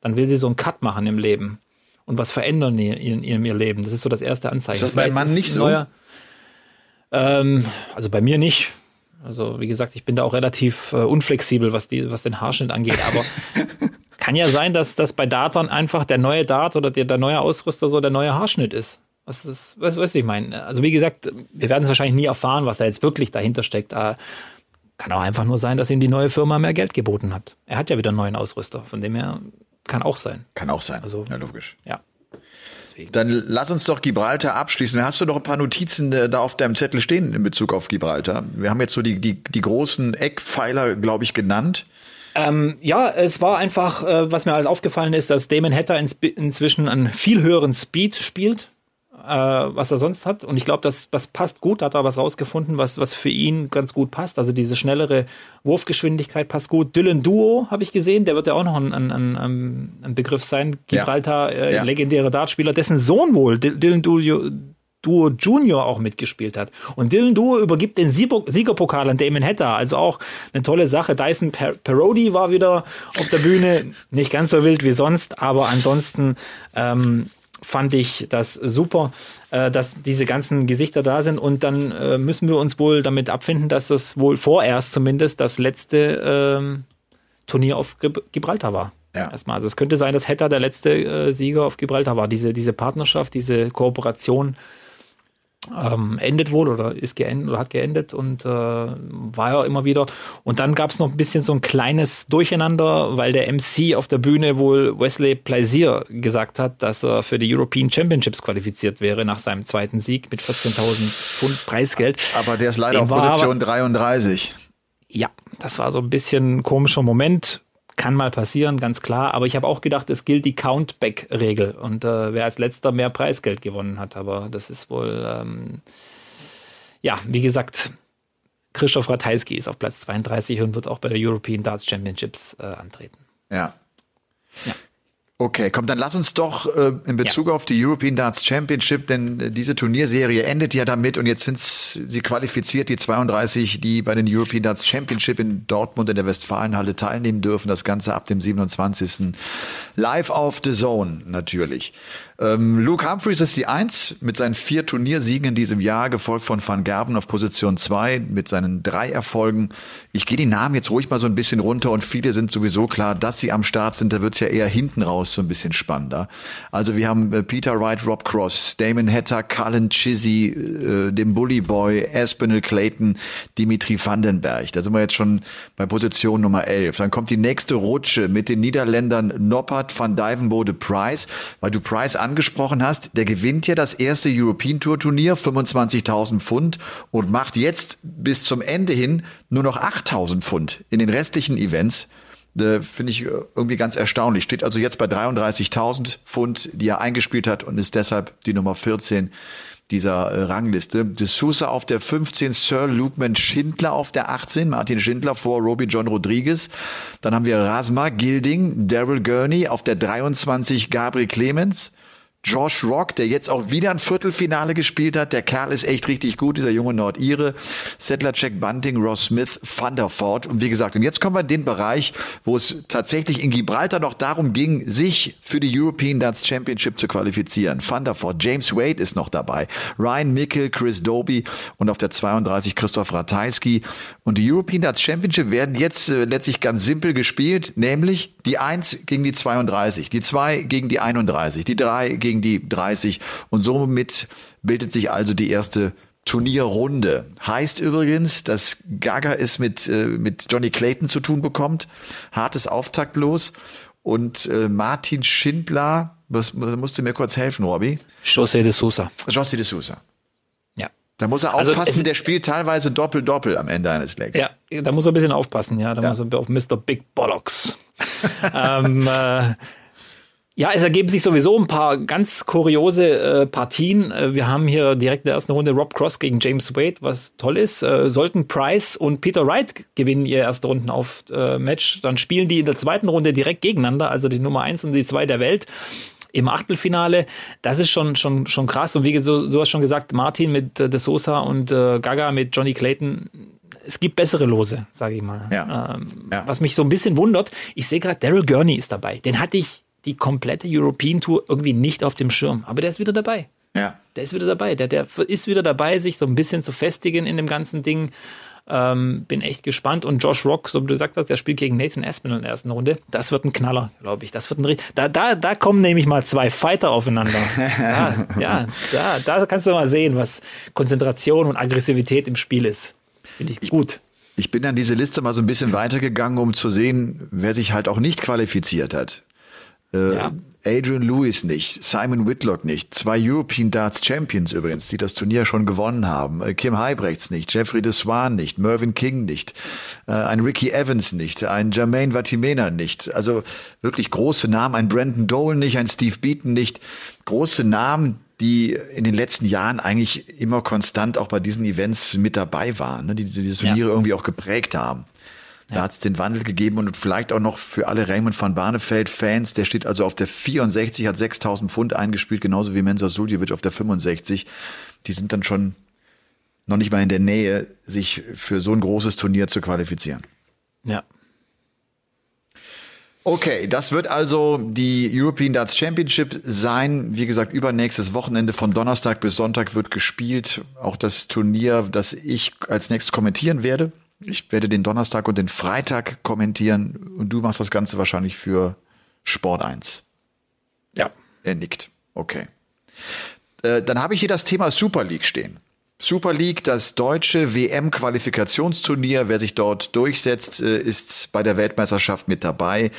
dann will sie so einen Cut machen im Leben und was verändern in, in, in ihr Leben. Das ist so das erste Anzeichen. Ist
das bei Mann nicht so? Neuer,
ähm, also bei mir nicht. Also wie gesagt, ich bin da auch relativ äh, unflexibel, was, die, was den Haarschnitt angeht. Aber kann ja sein, dass das bei Datern einfach der neue Dart oder der, der neue Ausrüster so der neue Haarschnitt ist. Was ist, was, was ich meine? Also wie gesagt, wir werden es wahrscheinlich nie erfahren, was da jetzt wirklich dahinter steckt. Kann auch einfach nur sein, dass ihm die neue Firma mehr Geld geboten hat. Er hat ja wieder einen neuen Ausrüster, von dem her kann auch sein.
Kann auch sein.
Also,
ja, logisch.
Ja. deswegen.
Dann lass uns doch Gibraltar abschließen. Hast du noch ein paar Notizen äh, da auf deinem Zettel stehen in Bezug auf Gibraltar? Wir haben jetzt so die, die, die großen Eckpfeiler, glaube ich, genannt.
Ähm, ja, es war einfach, äh, was mir halt aufgefallen ist, dass Damon Hatter inzwischen einen viel höheren Speed spielt, äh, was er sonst hat. Und ich glaube, das, das passt gut, hat er was rausgefunden, was, was für ihn ganz gut passt. Also diese schnellere Wurfgeschwindigkeit passt gut. Dylan Duo habe ich gesehen, der wird ja auch noch ein, ein, ein, ein Begriff sein. Gibraltar,
Ja.
äh,
Ja.
legendäre Dartspieler, dessen Sohn wohl, Dy- Dylan Duo, Duo Junior auch mitgespielt hat. Und Dylan Duo übergibt den Siegerpokal an Damon Hatter. Also auch eine tolle Sache. Dyson per Parodi war wieder auf der Bühne. Nicht ganz so wild wie sonst, aber ansonsten ähm, fand ich das super, äh, dass diese ganzen Gesichter da sind. Und dann äh, müssen wir uns wohl damit abfinden, dass das wohl vorerst zumindest das letzte ähm, Turnier auf Gib- Gibraltar war.
Ja.
Erstmal. Also es könnte sein, dass Hatter der letzte äh, Sieger auf Gibraltar war. Diese, diese Partnerschaft, diese Kooperation ähm, endet wohl oder ist geendet oder hat geendet und äh, war ja immer wieder. Und dann gab es noch ein bisschen so ein kleines Durcheinander, weil der MC auf der Bühne wohl Wesley Plaisir gesagt hat, dass er für die European Championships qualifiziert wäre nach seinem zweiten Sieg mit 14.000 Pfund Preisgeld.
Aber der ist leider
Dem
auf
war
Position
aber-
33.
Ja, das war so ein bisschen ein komischer Moment. Kann mal passieren, ganz klar. Aber ich habe auch gedacht, es gilt die Countback-Regel. Und äh, wer als letzter mehr Preisgeld gewonnen hat. Aber das ist wohl, ähm, ja, wie gesagt, Christoph Ratajski ist auf Platz 32 und wird auch bei der European Darts Championships äh, antreten.
Ja. Okay, komm, dann lass uns doch äh, in Bezug auf die European Darts Championship, denn äh, diese Turnierserie endet ja damit und jetzt sind sie qualifiziert, die 32, die bei den European Darts Championship in Dortmund in der Westfalenhalle teilnehmen dürfen. Das Ganze ab dem 27. Live auf The Zone natürlich. Ähm, Luke Humphreys ist die Eins mit seinen vier Turniersiegen in diesem Jahr, gefolgt von Van Gerven auf Position zwei mit seinen drei Erfolgen. Ich gehe die Namen jetzt ruhig mal so ein bisschen runter und viele sind sowieso klar, dass sie am Start sind. Da wird's ja eher hinten raus so ein bisschen spannender. Also wir haben äh, Peter Wright, Rob Cross, Damon Hatter, Cullen Chizzy, äh, dem Bully Boy, Aspinall Clayton, Dimitri Vandenberg. Da sind wir jetzt schon bei Position Nummer 11. Dann kommt die nächste Rutsche mit den Niederländern Noppert, Van Dijvenbode, Price, weil du Price angesprochen hast. Der gewinnt ja das erste European Tour Turnier, 25.000 Pfund und macht jetzt bis zum Ende hin nur noch 8.000 Pfund in den restlichen Events. Äh, Finde ich äh, irgendwie ganz erstaunlich. Steht also jetzt bei 33.000 Pfund, die er eingespielt hat und ist deshalb die Nummer 14 dieser äh, Rangliste. De Sousa auf der 15, Sir Lukeman Schindler auf der 18, Martin Schindler vor Roby John Rodriguez. Dann haben wir Rasma Gilding, Daryl Gurney auf der 23, Gabriel Clemens. Josh Rock, der jetzt auch wieder ein Viertelfinale gespielt hat. Der Kerl ist echt richtig gut, dieser junge Nordire. Sedlacek, Bunting, Ross Smith, Thunderford. Und wie gesagt, und jetzt kommen wir in den Bereich, wo es tatsächlich in Gibraltar noch darum ging, sich für die European Darts Championship zu qualifizieren. Thunderford, James Wade ist noch dabei. Ryan Mickel, Chris Doby und auf der 32 Christoph Ratajski. Und die European Darts Championship werden jetzt äh, letztlich ganz simpel gespielt, nämlich die 1 gegen die 32, die 2 gegen die 31, die 3 gegen die 30 und somit bildet sich also die erste Turnierrunde. Heißt übrigens, dass Gaga es mit, äh, mit Johnny Clayton zu tun bekommt. Hartes Auftaktlos. Und äh, Martin Schindler, was, musst du mir kurz helfen, Robby?
José de Sousa.
José de Sousa.
Ja.
Da muss er
Also
aufpassen,
es-
der spielt teilweise Doppel-Doppel am Ende eines Legs.
Ja, da muss er ein bisschen aufpassen, ja. Da
Ja.
muss er auf Mr. Big Bollocks. ähm, äh, ja, es ergeben sich sowieso ein paar ganz kuriose äh, Partien. Äh, wir haben hier direkt in der ersten Runde Rob Cross gegen James Wade, was toll ist. Äh, sollten Price und Peter Wright gewinnen ihr erste Runden auf äh, Match, dann spielen die in der zweiten Runde direkt gegeneinander, also die Nummer eins und die zwei der Welt im Achtelfinale. Das ist schon schon schon krass. Und wie so, du hast schon gesagt, Martin mit äh, De Sosa und äh, Gaga mit Johnny Clayton. Es gibt bessere Lose, sage ich mal.
Ja.
Ähm,
Ja.
Was mich so ein bisschen wundert, ich sehe gerade, Daryl Gurney ist dabei. Den hatte ich die komplette European Tour irgendwie nicht auf dem Schirm. Aber der ist wieder dabei.
Ja.
Der ist wieder dabei. Der, der ist wieder dabei, sich so ein bisschen zu festigen in dem ganzen Ding. Ähm, bin echt gespannt. Und Josh Rock, so wie du gesagt hast, der spielt gegen Nathan Aspinall in der ersten Runde. Das wird ein Knaller, glaube ich. Das wird ein richtig. Da, da, da kommen nämlich mal zwei Fighter aufeinander. ja, ja, da, da kannst du mal sehen, was Konzentration und Aggressivität im Spiel ist. Finde ich gut.
Ich bin an diese Liste mal so ein bisschen weitergegangen, um zu sehen, wer sich halt auch nicht qualifiziert hat. Äh, ja. Adrian Lewis nicht, Simon Whitlock nicht, zwei European Darts Champions übrigens, die das Turnier schon gewonnen haben, äh, Kim Heibrechts nicht, Jeffrey de Swan nicht, Mervyn King nicht, äh, ein Ricky Evans nicht, ein Jermaine Vatimena nicht, also wirklich große Namen, ein Brandon Dole nicht, ein Steve Beaton nicht, große Namen, die in den letzten Jahren eigentlich immer konstant auch bei diesen Events mit dabei waren, ne, die diese Turniere ja. irgendwie auch geprägt haben. Da ja. hat es den Wandel gegeben und vielleicht auch noch für alle Raymond van Barneveld-Fans. Der steht also auf der 64, hat 6000 Pfund eingespielt, genauso wie Mensa Suljevic auf der 65. Die sind dann schon noch nicht mal in der Nähe, sich für so ein großes Turnier zu qualifizieren.
Ja.
Okay, das wird also die European Darts Championship sein. Wie gesagt, übernächstes Wochenende von Donnerstag bis Sonntag wird gespielt. Auch das Turnier, das ich als nächstes kommentieren werde. Ich werde den Donnerstag und den Freitag kommentieren und du machst das Ganze wahrscheinlich für Sport 1.
Ja.
Er nickt. Okay. Äh, dann habe ich hier das Thema Super League stehen. Super League, das deutsche WM-Qualifikationsturnier. Wer sich dort durchsetzt, äh, ist bei der Weltmeisterschaft mit dabei.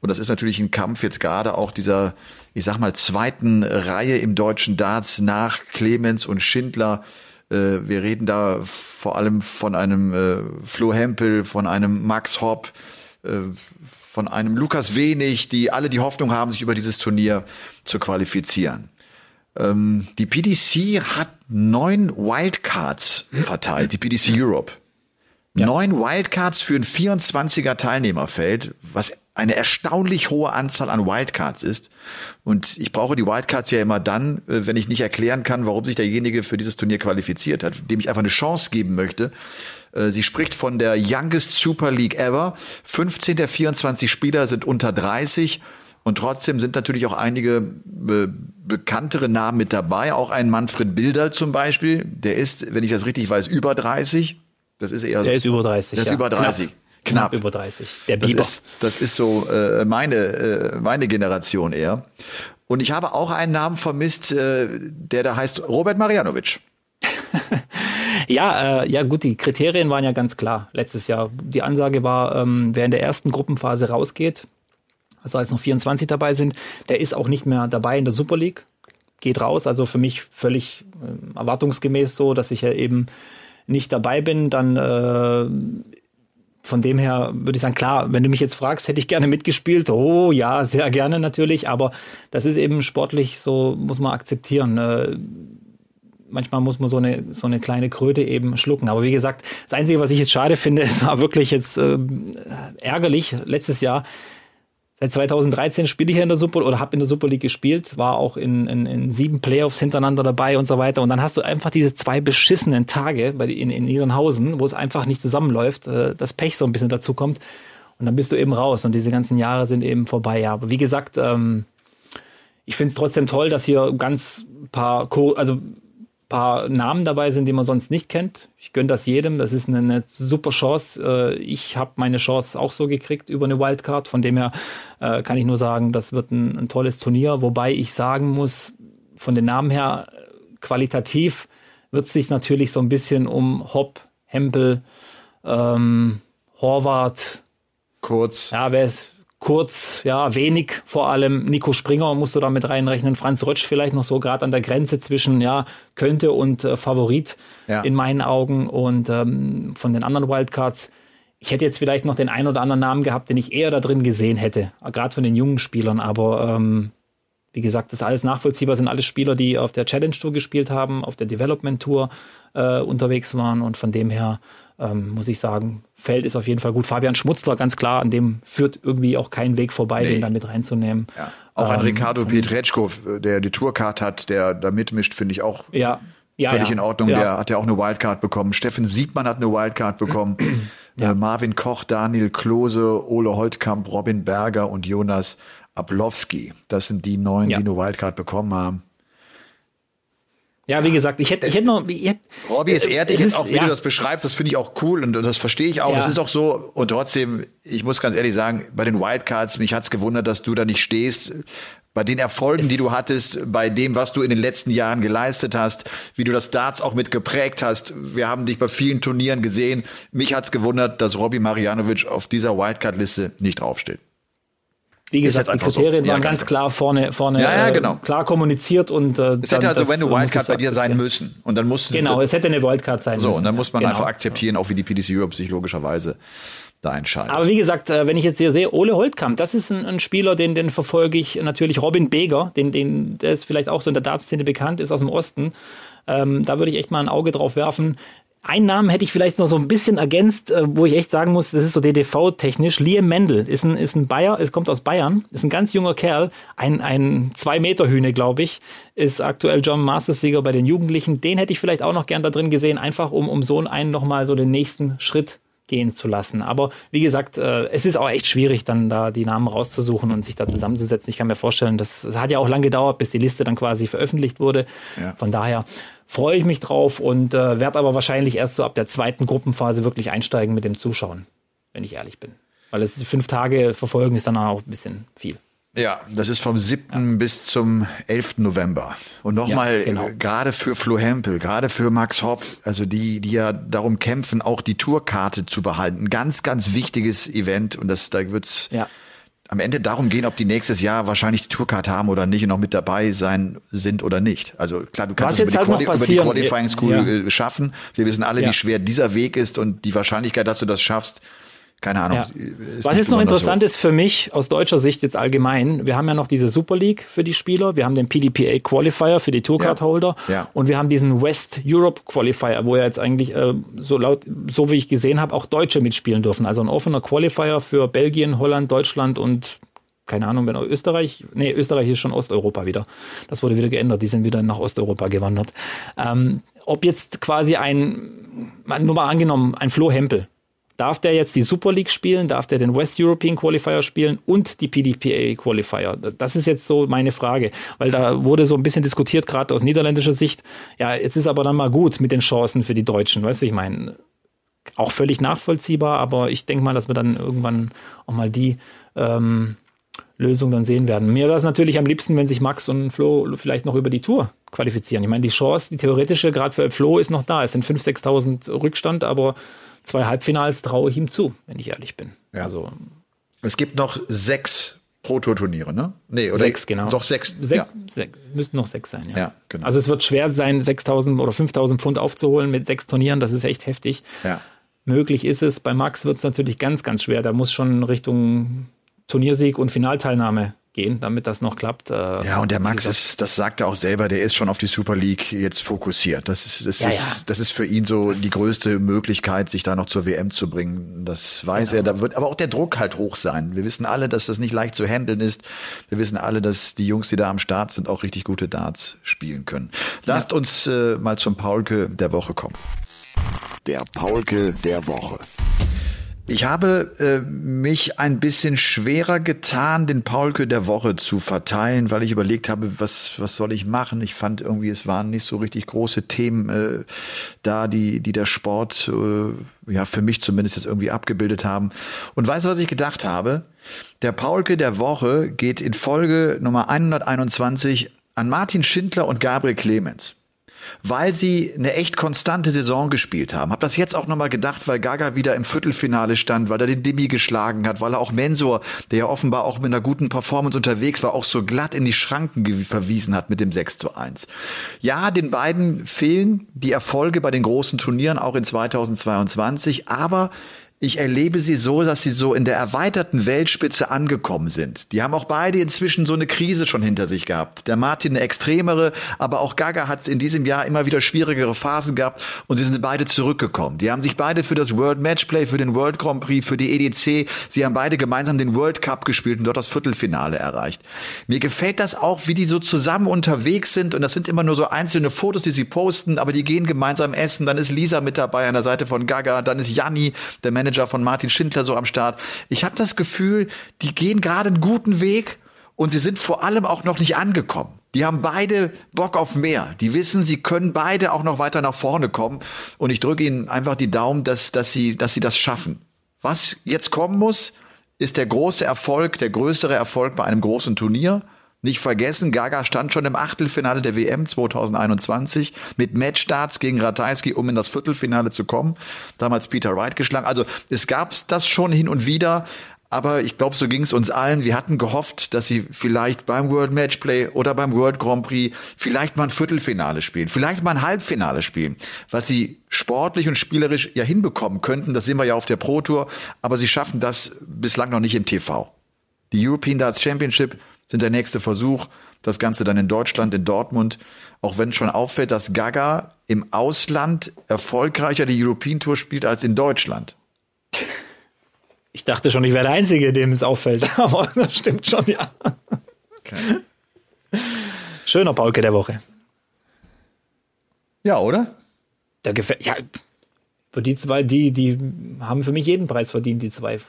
Und das ist natürlich ein Kampf jetzt gerade auch dieser, ich sag mal, zweiten Reihe im deutschen Darts nach Clemens und Schindler äh, wir reden da vor allem von einem äh, Flo Hempel, von einem Max Hopp, äh, von einem Lukas Wenig, die alle die Hoffnung haben, sich über dieses Turnier zu qualifizieren. Ähm, die PDC hat neun Wildcards verteilt, die PDC Europe. Ja. Neun Wildcards für ein 24er Teilnehmerfeld, was eine erstaunlich hohe Anzahl an Wildcards ist. Und ich brauche die Wildcards ja immer dann, äh, wenn ich nicht erklären kann, warum sich derjenige für dieses Turnier qualifiziert hat, dem ich einfach eine Chance geben möchte. Äh, sie spricht von der Youngest Super League ever. 15 der 24 Spieler sind unter 30. Und trotzdem sind natürlich auch einige be bekanntere Namen mit dabei. Auch ein Manfred Bilder zum Beispiel. Der ist, wenn ich das richtig weiß, über 30. Das ist eher.
Der ist über 30.
Der ist ja. über 30. Knapp.
Knapp. über 30.
Der Biber. Das ist, das ist so äh, meine, äh, meine Generation eher. Und ich habe auch einen Namen vermisst, äh, der da heißt Robert Marianovic.
ja, äh, ja gut, die Kriterien waren ja ganz klar letztes Jahr. Die Ansage war, ähm, wer in der ersten Gruppenphase rausgeht, also als noch 24 dabei sind, der ist auch nicht mehr dabei in der Super League, geht raus. Also für mich völlig äh, erwartungsgemäß so, dass ich ja eben nicht dabei bin, dann äh, von dem her würde ich sagen, klar, wenn du mich jetzt fragst, hätte ich gerne mitgespielt. Oh ja, sehr gerne natürlich, aber das ist eben sportlich so, muss man akzeptieren. Äh, manchmal muss man so eine, so eine kleine Kröte eben schlucken. Aber wie gesagt, das Einzige, was ich jetzt schade finde, es war wirklich jetzt äh, ärgerlich letztes Jahr, Seit 2013 spiele ich ja in der Super oder habe in der Super League gespielt, war auch in, in, in sieben Playoffs hintereinander dabei und so weiter. Und dann hast du einfach diese zwei beschissenen Tage bei, in, in ihren Hausen, wo es einfach nicht zusammenläuft, äh, das Pech so ein bisschen dazu kommt. Und dann bist du eben raus und diese ganzen Jahre sind eben vorbei. Ja, aber wie gesagt, ähm, ich finde es trotzdem toll, dass hier ganz paar, also paar Namen dabei sind, die man sonst nicht kennt. Ich gönne das jedem. Das ist eine, eine super Chance. Äh, ich habe meine Chance auch so gekriegt über eine Wildcard. Von dem her äh, kann ich nur sagen, das wird ein, ein tolles Turnier. Wobei ich sagen muss, von den Namen her qualitativ wird es sich natürlich so ein bisschen um Hopp, Hempel, ähm, Horvath,
Kurz.
Ja, wer ist kurz, ja, wenig vor allem. Nico Springer musst du da mit reinrechnen. Franz Rötsch vielleicht noch so gerade an der Grenze zwischen, ja, könnte und äh, Favorit ja. in meinen Augen. Und ähm, von den anderen Wildcards, ich hätte jetzt vielleicht noch den einen oder anderen Namen gehabt, den ich eher da drin gesehen hätte. Gerade von den jungen Spielern. Aber ähm, wie gesagt, das ist alles nachvollziehbar, sind alles Spieler, die auf der Challenge Tour gespielt haben, auf der Development Tour äh, unterwegs waren. Und von dem her ähm, muss ich sagen, Feld ist auf jeden Fall gut. Fabian Schmutzler, ganz klar, an dem führt irgendwie auch kein Weg vorbei, nee. den da mit reinzunehmen.
Ja. Auch ein ähm, Ricardo Pietreczko, der die Tourcard hat, der da mitmischt, finde ich auch
ja. Ja,
völlig
ja.
in Ordnung. Der hat ja auch eine Wildcard bekommen. Steffen Siegmann hat eine Wildcard bekommen. äh, Marvin Koch, Daniel Klose, Ole Holtkamp, Robin Berger und Jonas Ablowski. Das sind die neun, die eine Wildcard bekommen haben.
Ja, wie gesagt, ich hätte, ich hätte noch. Ich hätte,
Robby ist ehrlich, ist, auch wie ja. du das beschreibst, das finde ich auch cool und das verstehe ich auch. Ja. Das ist auch so. Und trotzdem, ich muss ganz ehrlich sagen, bei den Wildcards, mich hat's gewundert, dass du da nicht stehst. Bei den Erfolgen, es die du hattest, bei dem, was du in den letzten Jahren geleistet hast, wie du das Darts auch mit geprägt hast. Wir haben dich bei vielen Turnieren gesehen. Mich hat's gewundert, dass Robby Marianovic auf dieser Wildcard-Liste nicht draufsteht.
Wie gesagt, die
so.
Kriterien
Ja,
waren
ganz
klar vorne, vorne
Ja, ja,
äh,
genau.
klar kommuniziert und äh,
Es hätte also, wenn
muss
Wildcard bei dir sein müssen. Und dann musst du.
Genau, es hätte eine Wildcard sein
So,
müssen.
und dann muss man
genau.
einfach akzeptieren, auch wie die PDC Europe sich logischerweise da entscheidet.
Aber wie gesagt, äh, wenn ich jetzt hier sehe, Ole Holtkamp, das ist ein, ein Spieler, den, den verfolge ich natürlich. Robin Beger, den, den, der ist vielleicht auch so in der Dartszene bekannt, ist aus dem Osten. Ähm, da würde ich echt mal ein Auge drauf werfen. Einen Namen hätte ich vielleicht noch so ein bisschen ergänzt, äh, wo ich echt sagen muss, das ist so DDV-technisch. Liam Mendel ist ein, ist ein Bayer, es kommt aus Bayern, ist ein ganz junger Kerl, ein, ein Zwei-Meter-Hühne, glaube ich, ist aktuell John Masters-Sieger bei den Jugendlichen. Den hätte ich vielleicht auch noch gern da drin gesehen, einfach um, um so einen nochmal so den nächsten Schritt gehen zu lassen. Aber wie gesagt, äh, es ist auch echt schwierig, dann da die Namen rauszusuchen und sich da zusammenzusetzen. Ich kann mir vorstellen, das, das hat ja auch lange gedauert, bis die Liste dann quasi veröffentlicht wurde.
Ja.
Von daher freue ich mich drauf und äh, werde aber wahrscheinlich erst so ab der zweiten Gruppenphase wirklich einsteigen mit dem Zuschauen, wenn ich ehrlich bin. Weil es fünf Tage verfolgen ist dann auch ein bisschen viel.
Ja, das ist vom 7. bis zum 11. November. Und nochmal,
Ja, genau.
äh, gerade für Flo Hempel, gerade für Max Hopp, also die, die ja darum kämpfen, auch die Tourkarte zu behalten. Ein ganz, ganz wichtiges Event. Und das, da wird's
Ja.
am Ende darum gehen, ob die nächstes Jahr wahrscheinlich die Tourkarte haben oder nicht und noch mit dabei sein sind oder nicht. Also klar, du kannst es über
halt
über die
passieren-
Qualifying School
Ja.
äh, schaffen. Wir wissen alle,
Ja.
wie schwer dieser Weg ist und die Wahrscheinlichkeit, dass du das schaffst, keine Ahnung.
Ja.
ist
Was jetzt noch interessant
hoch.
ist für mich aus deutscher Sicht jetzt allgemein, wir haben ja noch diese Super League für die Spieler, wir haben den PDPA Qualifier für die Tourcard Holder
Ja.
und wir haben diesen West Europe Qualifier, wo ja jetzt eigentlich äh, so laut, so wie ich gesehen habe, auch Deutsche mitspielen dürfen. Also ein offener Qualifier für Belgien, Holland, Deutschland und keine Ahnung, wenn auch Österreich, nee, Österreich ist schon Osteuropa wieder. Das wurde wieder geändert, die sind wieder nach Osteuropa gewandert. Ähm, ob jetzt quasi ein, nur mal angenommen, ein Flo Hempel, Darf der jetzt die Super League spielen? Darf der den West European Qualifier spielen und die PDPA Qualifier? Das ist jetzt so meine Frage, weil da wurde so ein bisschen diskutiert, gerade aus niederländischer Sicht. Ja, jetzt ist aber dann mal gut mit den Chancen für die Deutschen. Weißt du, ich meine? Auch völlig nachvollziehbar, aber ich denke mal, dass wir dann irgendwann auch mal die ähm, Lösung dann sehen werden. Mir wäre es natürlich am liebsten, wenn sich Max und Flo vielleicht noch über die Tour qualifizieren. Ich meine, die Chance, die theoretische, gerade für Flo, ist noch da. Es sind 5.000, 6.000 Rückstand, aber zwei Halbfinals traue ich ihm zu, wenn ich ehrlich bin.
Ja.
Also
Es gibt noch sechs Pro-Tour-Turniere, ne? Nee, oder?
sechs, genau.
Doch sechs.
Sech,
ja.
sechs, müssten noch sechs sein, ja.
Ja, genau.
Also es wird schwer sein, 6.000 oder 5.000 Pfund aufzuholen mit sechs Turnieren. Das ist echt heftig.
ja.
Möglich ist es. Bei Max wird es natürlich ganz, ganz schwer. Da muss schon Richtung Turniersieg und Finalteilnahme gehen, damit das noch klappt. Äh,
Ja, und der Max ist, das sagt er auch selber, der ist schon auf die Super League jetzt fokussiert. Das ist, das
Ja,
ist,
ja.
das ist für ihn so die größte Möglichkeit, sich da noch zur WM zu bringen. Das weiß
Genau.
er. Da wird aber auch der Druck halt hoch sein. Wir wissen alle, dass das nicht leicht zu handeln ist. Wir wissen alle, dass die Jungs, die da am Start sind, auch richtig gute Darts spielen können. Lasst uns äh, mal zum Paulke der Woche kommen.
Der Paulke der Woche.
Ich habe äh, mich ein bisschen schwerer getan, den Paulke der Woche zu verteilen, weil ich überlegt habe, was, was soll ich machen? Ich fand irgendwie, es waren nicht so richtig große Themen äh, da, die, die der Sport, äh, ja, für mich zumindest jetzt irgendwie abgebildet haben. Und weißt du, was ich gedacht habe? Der Paulke der Woche geht in Folge Nummer 121 an Martin Schindler und Gabriel Clemens weil sie eine echt konstante Saison gespielt haben. Hab das jetzt auch nochmal gedacht, weil Gaga wieder im Viertelfinale stand, weil er den Demi geschlagen hat, weil er auch Mensur, der ja offenbar auch mit einer guten Performance unterwegs war, auch so glatt in die Schranken verwiesen hat mit dem 6 zu 1. Ja, den beiden fehlen die Erfolge bei den großen Turnieren auch in 2022, aber ich erlebe sie so, dass sie so in der erweiterten Weltspitze angekommen sind. Die haben auch beide inzwischen so eine Krise schon hinter sich gehabt. Der Martin eine extremere, aber auch Gaga hat in diesem Jahr immer wieder schwierigere Phasen gehabt und sie sind beide zurückgekommen. Die haben sich beide für das World Matchplay, für den World Grand Prix, für die EDC, sie haben beide gemeinsam den World Cup gespielt und dort das Viertelfinale erreicht. Mir gefällt das auch, wie die so zusammen unterwegs sind und das sind immer nur so einzelne Fotos, die sie posten, aber die gehen gemeinsam essen. Dann ist Lisa mit dabei an der Seite von Gaga, dann ist Janni, der Manager von Martin Schindler, so am Start. Ich habe das Gefühl, die gehen gerade einen guten Weg und sie sind vor allem auch noch nicht angekommen. Die haben beide Bock auf mehr. Die wissen, sie können beide auch noch weiter nach vorne kommen. Und ich drücke ihnen einfach die Daumen, dass, dass, sie, dass sie das schaffen. Was jetzt kommen muss, ist der große Erfolg, der größere Erfolg bei einem großen Turnier. Nicht vergessen, Gaga stand schon im Achtelfinale der WM 2021 mit Matchstarts gegen Ratajski, um in das Viertelfinale zu kommen. Damals Peter Wright geschlagen. Also es gab das schon hin und wieder. Aber ich glaube, so ging es uns allen. Wir hatten gehofft, dass sie vielleicht beim World Matchplay oder beim World Grand Prix vielleicht mal ein Viertelfinale spielen, vielleicht mal ein Halbfinale spielen, was sie sportlich und spielerisch ja hinbekommen könnten. Das sehen wir ja auf der Pro Tour. Aber sie schaffen das bislang noch nicht im TV. Die European Darts Championship sind der nächste Versuch. Das Ganze dann in Deutschland, in Dortmund. Auch wenn schon auffällt, dass Gaga im Ausland erfolgreicher die European Tour spielt als in Deutschland.
Ich dachte schon, ich wäre der Einzige, dem es auffällt, aber das stimmt schon, ja. Okay. Schöner Paulke der Woche.
Ja, oder?
Der gefällt, ja, für die zwei, die, die haben für mich jeden Preis verdient, die zwei.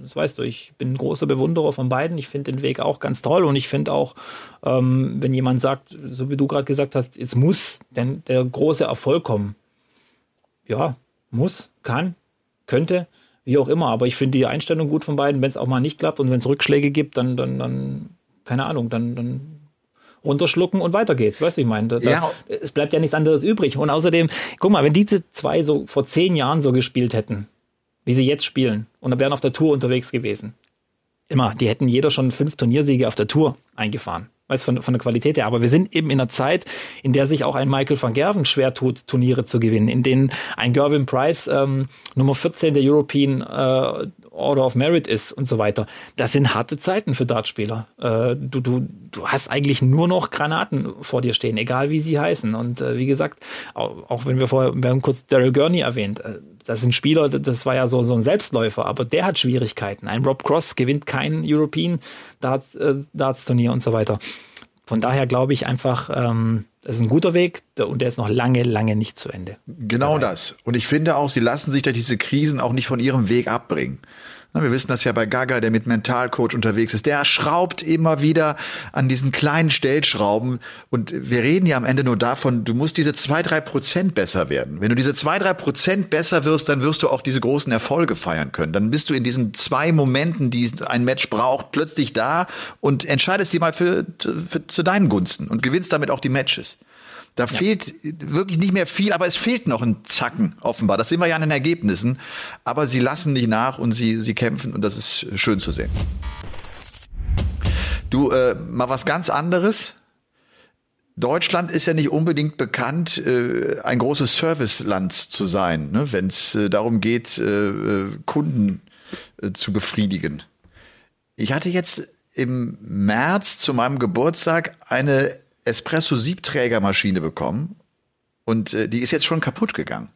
Das weißt du, ich bin ein großer Bewunderer von beiden. Ich finde den Weg auch ganz toll und ich finde auch, ähm, wenn jemand sagt, so wie du gerade gesagt hast, jetzt muss denn der große Erfolg kommen. Ja, muss, kann, könnte wie auch immer. Aber ich finde die Einstellung gut von beiden. Wenn es auch mal nicht klappt und wenn es Rückschläge gibt, dann, dann, dann, keine Ahnung, dann, dann runterschlucken und weiter geht's. Weißt du, ich meine, da, ja. es bleibt ja nichts anderes übrig. Und außerdem, guck mal, wenn diese zwei so vor zehn Jahren so gespielt hätten, wie sie jetzt spielen, und wären auf der Tour unterwegs gewesen, immer, die hätten jeder schon fünf Turniersiege auf der Tour eingefahren weiß von, von der Qualität her. Aber wir sind eben in einer Zeit, in der sich auch ein Michael van Gerven schwer tut, Turniere zu gewinnen, in denen ein Gervin Price ähm, Nummer 14 der European äh, Order of Merit ist und so weiter. Das sind harte Zeiten für Dartspieler. Äh, du, du, du hast eigentlich nur noch Granaten vor dir stehen, egal wie sie heißen. Und äh, wie gesagt, auch, auch, wenn wir vorher, wir haben kurz Daryl Gurney erwähnt, äh, das sind Spieler, das war ja so, so ein Selbstläufer, aber der hat Schwierigkeiten. Ein Rob Cross gewinnt kein European Darts, äh, Darts Turnier und so weiter. Von daher glaube ich einfach, ähm, das ist ein guter Weg und der ist noch lange, lange nicht zu Ende.
Genau dabei. das. Und ich finde auch, sie lassen sich durch diese Krisen auch nicht von ihrem Weg abbringen. Wir wissen das ja bei Gaga, der mit Mentalcoach unterwegs ist. Der schraubt immer wieder an diesen kleinen Stellschrauben. Und wir reden ja am Ende nur davon, du musst diese zwei, drei Prozent besser werden. Wenn du diese zwei, drei Prozent besser wirst, dann wirst du auch diese großen Erfolge feiern können. Dann bist du in diesen zwei Momenten, die ein Match braucht, plötzlich da und entscheidest die mal für, für zu deinen Gunsten und gewinnst damit auch die Matches. Da ja. fehlt wirklich nicht mehr viel, aber es fehlt noch ein Zacken offenbar. Das sehen wir ja an den Ergebnissen. Aber sie lassen nicht nach und sie, sie kämpfen und das ist schön zu sehen. Du, äh, mal was ganz anderes. Deutschland ist ja nicht unbedingt bekannt, äh, ein großes Serviceland zu sein, ne, wenn es äh, darum geht, äh, äh Kunden äh, zu befriedigen. Ich hatte jetzt im März zu meinem Geburtstag eine Espresso-Siebträgermaschine bekommen und äh, die ist jetzt schon kaputt gegangen.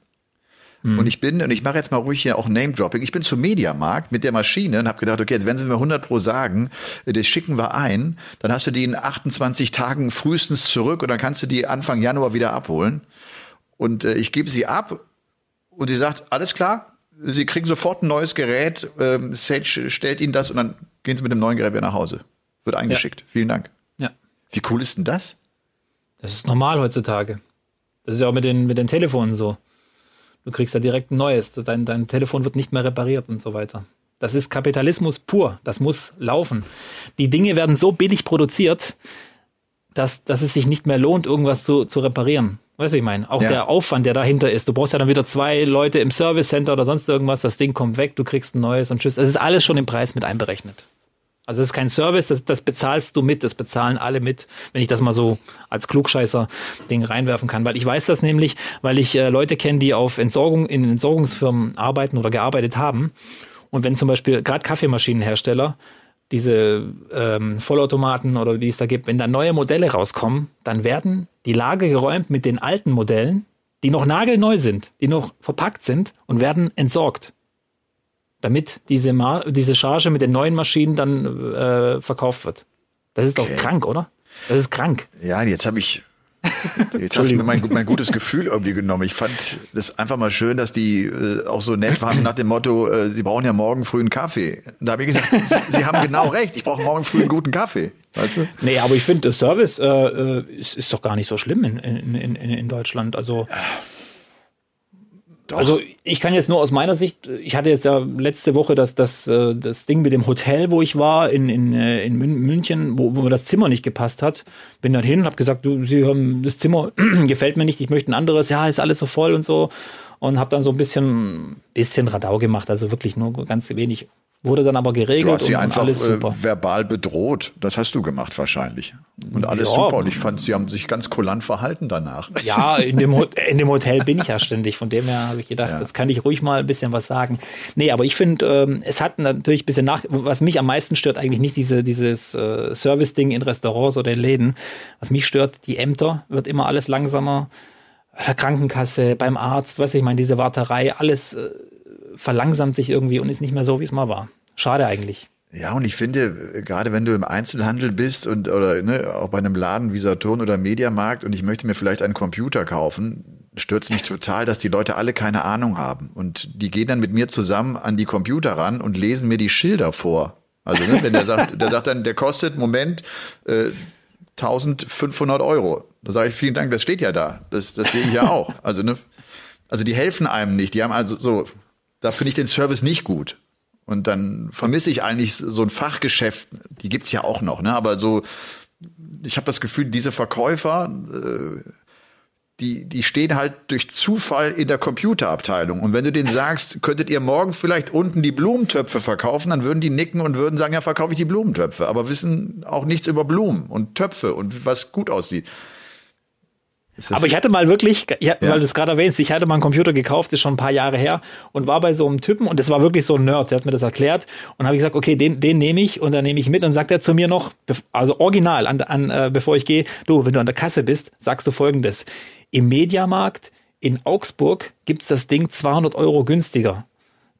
Mhm. Und ich bin, und ich mache jetzt mal ruhig hier auch Name-Dropping, ich bin zum Mediamarkt mit der Maschine und habe gedacht, okay, jetzt wenn sie mir 100 pro sagen, äh, das schicken wir ein, dann hast du die in 28 Tagen frühestens zurück und dann kannst du die Anfang Januar wieder abholen. Und äh, ich gebe sie ab und sie sagt, alles klar, Sie kriegen sofort ein neues Gerät, ähm, Sage stellt Ihnen das und dann gehen Sie mit dem neuen Gerät wieder nach Hause. Wird eingeschickt. Ja. Vielen Dank. Wie cool ist denn das?
Das ist normal heutzutage. Das ist ja auch mit den, mit den Telefonen so. Du kriegst ja direkt ein neues. Dein, dein Telefon wird nicht mehr repariert und so weiter. Das ist Kapitalismus pur. Das muss laufen. Die Dinge werden so billig produziert, dass, dass es sich nicht mehr lohnt, irgendwas zu, zu reparieren. Weißt du, ich meine? Auch ja. der Aufwand, der dahinter ist. Du brauchst ja dann wieder zwei Leute im Service Center oder sonst irgendwas. Das Ding kommt weg, du kriegst ein neues und tschüss. Es ist alles schon im Preis mit einberechnet. Also es ist kein Service, das, das bezahlst du mit, das bezahlen alle mit, wenn ich das mal so als Klugscheißer-Ding reinwerfen kann. Weil ich weiß das nämlich, weil ich äh, Leute kenne, die auf Entsorgung, in Entsorgungsfirmen arbeiten oder gearbeitet haben. Und wenn zum Beispiel gerade Kaffeemaschinenhersteller diese ähm, Vollautomaten oder wie es da gibt, wenn da neue Modelle rauskommen, dann werden die Lager geräumt mit den alten Modellen, die noch nagelneu sind, die noch verpackt sind und werden entsorgt damit diese, Mar diese Charge mit den neuen Maschinen dann äh, verkauft wird. Das ist okay. doch krank, oder? Das ist krank.
Ja, jetzt habe ich Jetzt hast du mir mein, mein, gutes Gefühl irgendwie genommen. Ich fand das einfach mal schön, dass die äh, auch so nett waren nach dem Motto, äh, sie brauchen ja morgen früh einen Kaffee. Und da habe ich gesagt, sie, haben genau recht, ich brauche morgen früh einen guten Kaffee. Weißt du?
Nee, aber ich finde, der Service äh, äh, ist, ist, doch gar nicht so schlimm in, in, in, in Deutschland. Also doch. Also ich kann jetzt nur aus meiner Sicht, ich hatte jetzt ja letzte Woche das, das, äh, das Ding mit dem Hotel, wo ich war, in, in, äh, in München, wo, wo mir das Zimmer nicht gepasst hat. Bin dann hin und habe gesagt, du, Sie haben das Zimmer gefällt mir nicht, ich möchte ein anderes, ja, ist alles so voll und so. Und habe dann so ein bisschen, bisschen Radau gemacht, also wirklich nur ganz wenig Wurde dann aber geregelt
Du hast sie einfach
alles
äh,
super.
verbal bedroht. Das hast du gemacht wahrscheinlich. Und alles
Ja.
super. Und ich fand, sie haben sich ganz kulant verhalten danach.
Ja, in dem, in dem Hotel bin ich ja ständig. Von dem her habe ich gedacht,
Ja.
jetzt kann ich ruhig mal ein bisschen was sagen. Nee, aber ich finde, ähm, es hat natürlich ein bisschen nach, was mich am meisten stört, eigentlich nicht diese, dieses äh, Service-Ding in Restaurants oder in Läden. Was mich stört, die Ämter, wird immer alles langsamer. Bei der Krankenkasse, beim Arzt, weiß ich, ich meine, diese Warterei, alles äh, verlangsamt sich irgendwie und ist nicht mehr so, wie es mal war. Schade eigentlich.
Ja, und ich finde, äh, gerade wenn du im Einzelhandel bist und oder ne, auch bei einem Laden wie Saturn oder Mediamarkt und ich möchte mir vielleicht einen Computer kaufen, stört mich total, dass die Leute alle keine Ahnung haben. Und die gehen dann mit mir zusammen an die Computer ran und lesen mir die Schilder vor. Also ne, wenn der sagt, der sagt dann, der kostet, Moment, äh, 1500 Euro. Da sage ich, vielen Dank, das steht ja da. Das, das sehe ich ja auch. Also, ne, also die helfen einem nicht. Die haben also so, da finde ich den Service nicht gut. Und dann vermisse ich eigentlich so ein Fachgeschäft, die gibt's ja auch noch, ne? Aber so, ich habe das Gefühl, diese Verkäufer, äh, die, die stehen halt durch Zufall in der Computerabteilung. Und wenn du denen sagst, könntet ihr morgen vielleicht unten die Blumentöpfe verkaufen, dann würden die nicken und würden sagen, ja, verkaufe ich die Blumentöpfe, aber wissen auch nichts über Blumen und Töpfe und was gut aussieht.
Aber ich hatte mal wirklich, ja,
Ja.
weil du es gerade erwähnst, ich hatte mal einen Computer gekauft, ist schon ein paar Jahre her und war bei so einem Typen und das war wirklich so ein Nerd, der hat mir das erklärt und habe ich gesagt, okay, den, den nehme ich und dann nehme ich mit und sagt er zu mir noch, also original, an, an, äh, bevor ich gehe, du, wenn du an der Kasse bist, sagst du folgendes, im Mediamarkt in Augsburg gibt's das Ding 200 Euro günstiger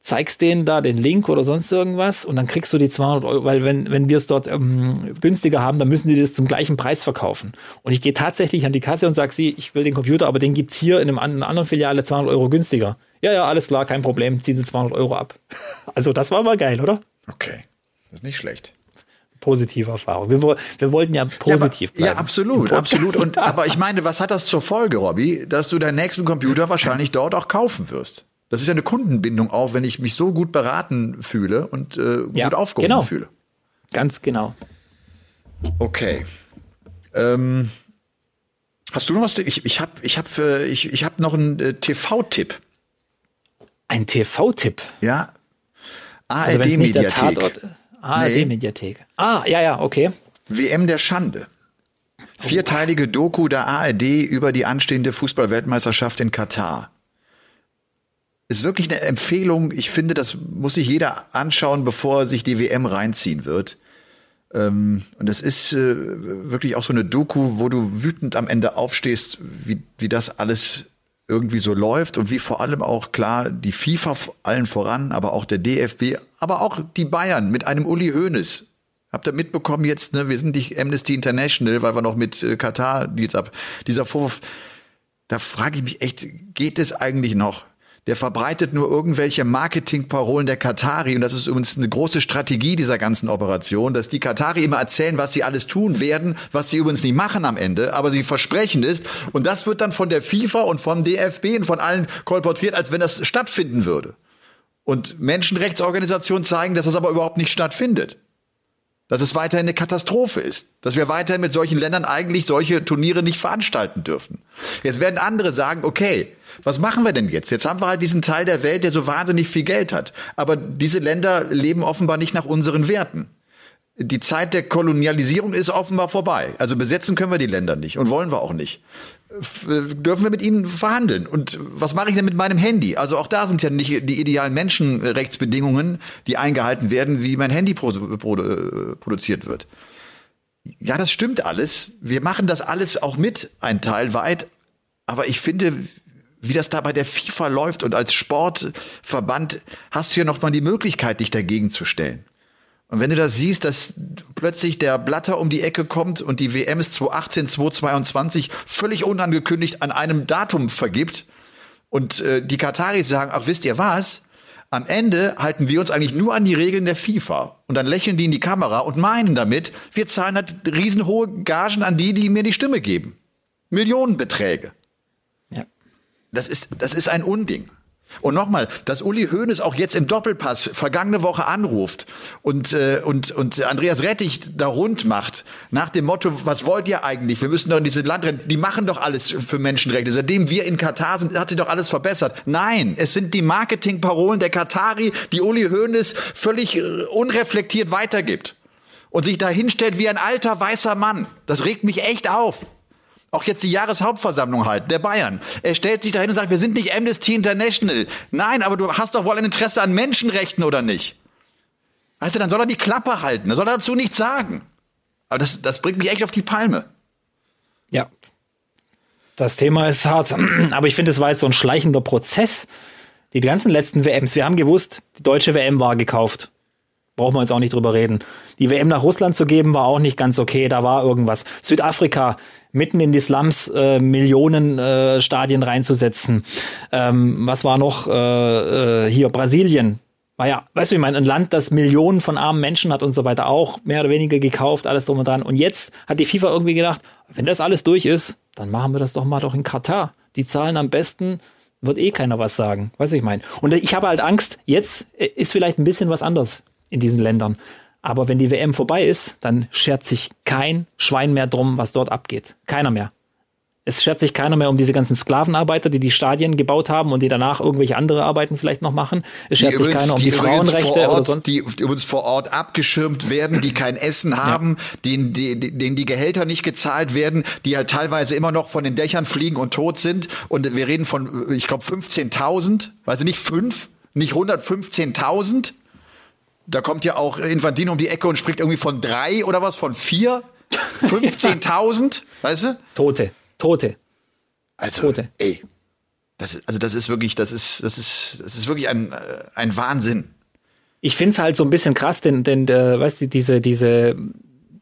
zeigst denen da den Link oder sonst irgendwas und dann kriegst du die 200 Euro, weil wenn, wenn wir es dort ähm, günstiger haben, dann müssen die das zum gleichen Preis verkaufen. Und ich gehe tatsächlich an die Kasse und sage, sie, ich will den Computer, aber den gibt's hier in einem einer anderen Filiale 200 Euro günstiger. Ja, ja, alles klar, kein Problem, ziehen sie 200 Euro ab. Also das war mal geil, oder?
Okay, das ist nicht schlecht.
Positive Erfahrung. Wir, wir wollten ja positiv
ja, aber,
bleiben.
ja, absolut, absolut. Und aber ich meine, was hat das zur Folge, Robby, dass du deinen nächsten Computer wahrscheinlich dort auch kaufen wirst? Das ist ja eine Kundenbindung auch, wenn ich mich so gut beraten fühle und äh,
Ja,
gut aufgehoben
genau.
fühle.
Ganz genau.
Okay. Ähm, hast du noch was? Ich, ich habe ich hab ich, ich hab noch einen äh, TV-Tipp.
Ein TV-Tipp.
Ja.
Also
ARD-Mediathek.
Tatort. ARD-Mediathek. Ah, ja, ja, okay.
WM der Schande. Vierteilige Doku der ARD über die anstehende Fußballweltmeisterschaft in Katar. Ist wirklich eine Empfehlung. Ich finde, das muss sich jeder anschauen, bevor sich die WM reinziehen wird. Ähm, und es ist äh, wirklich auch so eine Doku, wo du wütend am Ende aufstehst, wie, wie das alles irgendwie so läuft und wie vor allem auch klar die FIFA allen voran, aber auch der DFB, aber auch die Bayern mit einem Uli Hoeneß. Habt ihr mitbekommen jetzt, ne, wir sind nicht Amnesty International, weil wir noch mit äh, Katar ab. Dieser Vorwurf, da frage ich mich echt, geht es eigentlich noch? Der verbreitet nur irgendwelche Marketingparolen der Katari und das ist übrigens eine große Strategie dieser ganzen Operation, dass die Katari immer erzählen, was sie alles tun werden, was sie übrigens nicht machen am Ende, aber sie versprechen ist und das wird dann von der FIFA und vom DFB und von allen kolportiert, als wenn das stattfinden würde. Und Menschenrechtsorganisationen zeigen, dass das aber überhaupt nicht stattfindet dass es weiterhin eine Katastrophe ist, dass wir weiterhin mit solchen Ländern eigentlich solche Turniere nicht veranstalten dürfen. Jetzt werden andere sagen, okay, was machen wir denn jetzt? Jetzt haben wir halt diesen Teil der Welt, der so wahnsinnig viel Geld hat. Aber diese Länder leben offenbar nicht nach unseren Werten. Die Zeit der Kolonialisierung ist offenbar vorbei. Also besetzen können wir die Länder nicht und wollen wir auch nicht. Dürfen wir mit ihnen verhandeln? Und was mache ich denn mit meinem Handy? Also auch da sind ja nicht die idealen Menschenrechtsbedingungen, die eingehalten werden, wie mein Handy pro pro äh, produziert wird. Ja, das stimmt alles. Wir machen das alles auch mit, ein Teil weit. Aber ich finde, wie das da bei der FIFA läuft und als Sportverband hast du ja noch mal die Möglichkeit, dich dagegen zu stellen. Und wenn du das siehst, dass plötzlich der Blatter um die Ecke kommt und die WM ist 2018, 2022 völlig unangekündigt an einem Datum vergibt und äh, die Kataris sagen, ach wisst ihr was? Am Ende halten wir uns eigentlich nur an die Regeln der FIFA. Und dann lächeln die in die Kamera und meinen damit, wir zahlen halt riesenhohe Gagen an die, die mir die Stimme geben. Millionenbeträge.
Ja.
Das ist, das ist ein Unding. Und nochmal, dass Uli Hoeneß auch jetzt im Doppelpass vergangene Woche anruft und, äh, und, und Andreas Rettich da rund macht, nach dem Motto, was wollt ihr eigentlich? Wir müssen doch in dieses Land rennen. Die machen doch alles für Menschenrechte. Seitdem wir in Katar sind, hat sich doch alles verbessert. Nein, es sind die Marketingparolen der Katari, die Uli Hoeneß völlig äh, unreflektiert weitergibt. Und sich da hinstellt wie ein alter weißer Mann. Das regt mich echt auf auch jetzt die Jahreshauptversammlung halt, der Bayern. Er stellt sich dahin und sagt, wir sind nicht Amnesty International. Nein, aber du hast doch wohl ein Interesse an Menschenrechten oder nicht? Weißt du, dann soll er die Klappe halten, dann soll er dazu nichts sagen. Aber das, das bringt mich echt auf die Palme.
Ja. Das Thema ist hart, aber ich finde, es war jetzt so ein schleichender Prozess. Die ganzen letzten WMs, wir haben gewusst, die deutsche WM war gekauft. Brauchen wir jetzt auch nicht drüber reden. Die WM nach Russland zu geben, war auch nicht ganz okay. Da war irgendwas. Südafrika, mitten in die Slums äh, Millionen äh, Stadien reinzusetzen. Ähm, was war noch äh, äh, hier Brasilien? War ja, weißt du, ich meine, ein Land, das Millionen von armen Menschen hat und so weiter, auch mehr oder weniger gekauft, alles drum und dran. Und jetzt hat die FIFA irgendwie gedacht, wenn das alles durch ist, dann machen wir das doch mal doch in Katar. Die zahlen am besten, wird eh keiner was sagen. Weißt du, ich meine. Und ich habe halt Angst, jetzt ist vielleicht ein bisschen was anders in diesen Ländern. Aber wenn die WM vorbei ist, dann schert sich kein Schwein mehr drum, was dort abgeht. Keiner mehr. Es schert sich keiner mehr um diese ganzen Sklavenarbeiter, die die Stadien gebaut haben und die danach irgendwelche andere Arbeiten vielleicht noch machen. Es schert die sich übrigens, keiner um die, die Frauenrechte
Ort,
oder sonst.
Die, die uns vor Ort abgeschirmt werden, die kein Essen haben, ja. denen, die, denen die Gehälter nicht gezahlt werden, die halt teilweise immer noch von den Dächern fliegen und tot sind. Und wir reden von, ich glaube, 15.000, weiß ich nicht, fünf, nicht 115.000 da kommt ja auch Infantino um die Ecke und spricht irgendwie von drei oder was, von vier? 15.000, weißt du?
Tote, Tote.
Also, Tote. ey, das ist, also das ist wirklich, das ist, das ist, das ist wirklich ein, äh, ein Wahnsinn.
Ich finde es halt so ein bisschen krass, denn, denn äh, weißt du, diese, diese,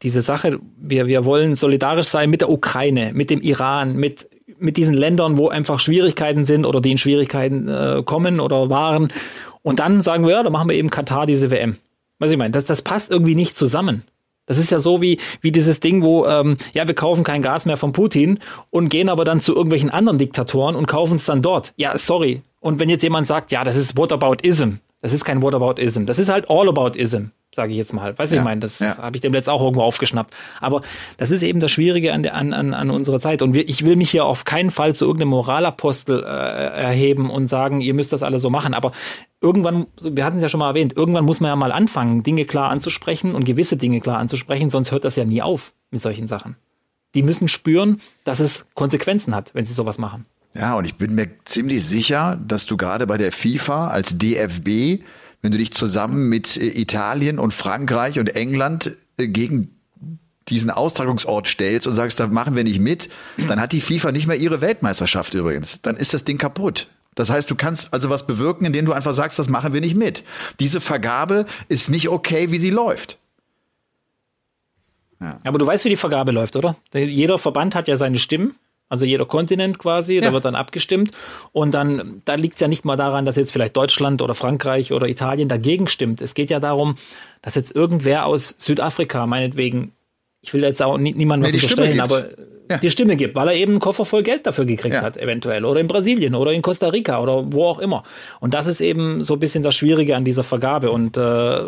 diese Sache, wir, wir wollen solidarisch sein mit der Ukraine, mit dem Iran, mit, mit diesen Ländern, wo einfach Schwierigkeiten sind oder die in Schwierigkeiten äh, kommen oder waren. Und dann sagen wir, ja, dann machen wir eben Katar diese WM. Was ich meine, das, das passt irgendwie nicht zusammen. Das ist ja so wie, wie dieses Ding, wo, ähm, ja, wir kaufen kein Gas mehr von Putin und gehen aber dann zu irgendwelchen anderen Diktatoren und kaufen es dann dort. Ja, sorry. Und wenn jetzt jemand sagt, ja, das ist Whataboutism, das ist kein Whataboutism, das ist halt Allaboutism sage ich jetzt mal. Weißt du, ja, ich meine, das ja. habe ich dem letzt auch irgendwo aufgeschnappt. Aber das ist eben das Schwierige an, der, an, an, an unserer Zeit. Und wir, ich will mich hier auf keinen Fall zu irgendeinem Moralapostel äh, erheben und sagen, ihr müsst das alle so machen. Aber irgendwann, wir hatten es ja schon mal erwähnt, irgendwann muss man ja mal anfangen, Dinge klar anzusprechen und gewisse Dinge klar anzusprechen, sonst hört das ja nie auf mit solchen Sachen. Die müssen spüren, dass es Konsequenzen hat, wenn sie sowas machen.
Ja, und ich bin mir ziemlich sicher, dass du gerade bei der FIFA als DFB wenn du dich zusammen mit äh, Italien und Frankreich und England äh, gegen diesen Austragungsort stellst und sagst, da machen wir nicht mit, dann hat die FIFA nicht mehr ihre Weltmeisterschaft übrigens. Dann ist das Ding kaputt. Das heißt, du kannst also was bewirken, indem du einfach sagst, das machen wir nicht mit. Diese Vergabe ist nicht okay, wie sie läuft.
Ja. Aber du weißt, wie die Vergabe läuft, oder? Jeder Verband hat ja seine Stimmen. Also jeder Kontinent quasi, ja. da wird dann abgestimmt. Und dann, da liegt es ja nicht mal daran, dass jetzt vielleicht Deutschland oder Frankreich oder Italien dagegen stimmt. Es geht ja darum, dass jetzt irgendwer aus Südafrika, meinetwegen, ich will jetzt auch nie, niemandem was unterstellen, aber ja. die Stimme gibt, weil er eben einen Koffer voll Geld dafür gekriegt ja. hat, eventuell. Oder in Brasilien oder in Costa Rica oder wo auch immer. Und das ist eben so ein bisschen das Schwierige an dieser Vergabe. Und äh,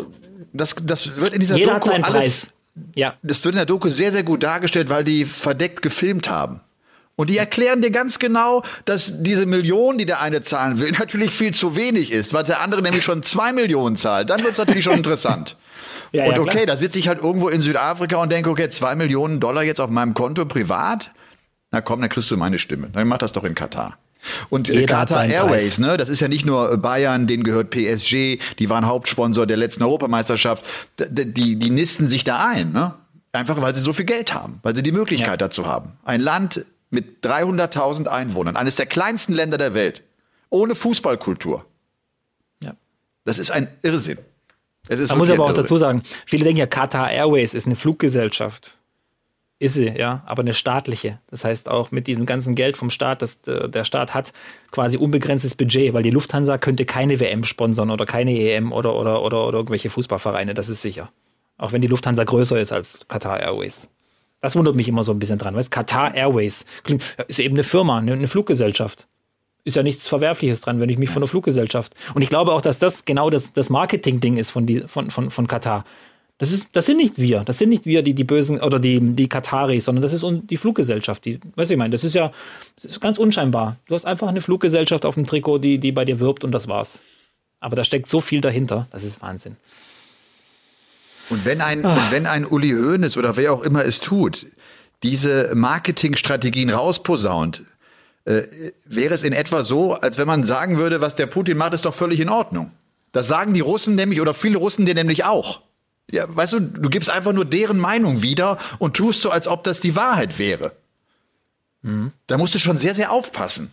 das, das wird in dieser
jeder Doku hat seinen alles, Preis.
Ja. Das wird in der Doku sehr, sehr gut dargestellt, weil die verdeckt gefilmt haben. Und die erklären dir ganz genau, dass diese Million, die der eine zahlen will, natürlich viel zu wenig ist, weil der andere nämlich schon zwei Millionen zahlt. Dann wird es natürlich schon interessant. Ja, und okay, da sitze ich halt irgendwo in Südafrika und denke, okay, zwei Millionen Dollar jetzt auf meinem Konto privat. Na komm, dann kriegst du meine Stimme. Dann mach das doch in Katar. Und äh, Qatar Airways, ne, das ist ja nicht nur Bayern, denen gehört PSG, die waren Hauptsponsor der letzten Europameisterschaft. Die, die nisten sich da ein, ne? Einfach weil sie so viel Geld haben, weil sie die Möglichkeit ja. dazu haben. Ein Land mit 300.000 Einwohnern, eines der kleinsten Länder der Welt, ohne Fußballkultur. Ja. Das ist ein Irrsinn.
Es ist Man muss aber auch dazu sagen, viele denken ja, Qatar Airways ist eine Fluggesellschaft. Ist sie, ja, aber eine staatliche. Das heißt auch mit diesem ganzen Geld vom Staat, das äh, der Staat hat, quasi unbegrenztes Budget, weil die Lufthansa könnte keine WM sponsern oder keine EM oder, oder, oder, oder irgendwelche Fußballvereine, das ist sicher. Auch wenn die Lufthansa größer ist als Qatar Airways. Das wundert mich immer so ein bisschen dran. Weißt, Qatar Airways ist eben eine Firma, eine, Fluggesellschaft. ist ja nichts Verwerfliches dran, wenn ich mich von der Fluggesellschaft. Und ich glaube auch, dass das genau das, das Marketing-Ding ist von, die, von, von, von Katar. Das, ist, das sind nicht wir, das sind nicht wir, die, die Bösen oder die, die Kataris, sondern das ist die Fluggesellschaft. Die, weißt du, ich meine, das ist ja das ist ganz unscheinbar. Du hast einfach eine Fluggesellschaft auf dem Trikot, die, die bei dir wirbt und das war's. Aber da steckt so viel dahinter, das ist Wahnsinn.
Und wenn ein, und wenn ein Uli Hoeneß oder wer auch immer es tut, diese Marketingstrategien rausposaunt, äh, wäre es in etwa so, als wenn man sagen würde, was der Putin macht, ist doch völlig in Ordnung. Das sagen die Russen nämlich oder viele Russen dir nämlich auch. Ja, weißt du, du gibst einfach nur deren Meinung wieder und tust so, als ob das die Wahrheit wäre. Mhm. Da musst du schon sehr, sehr aufpassen.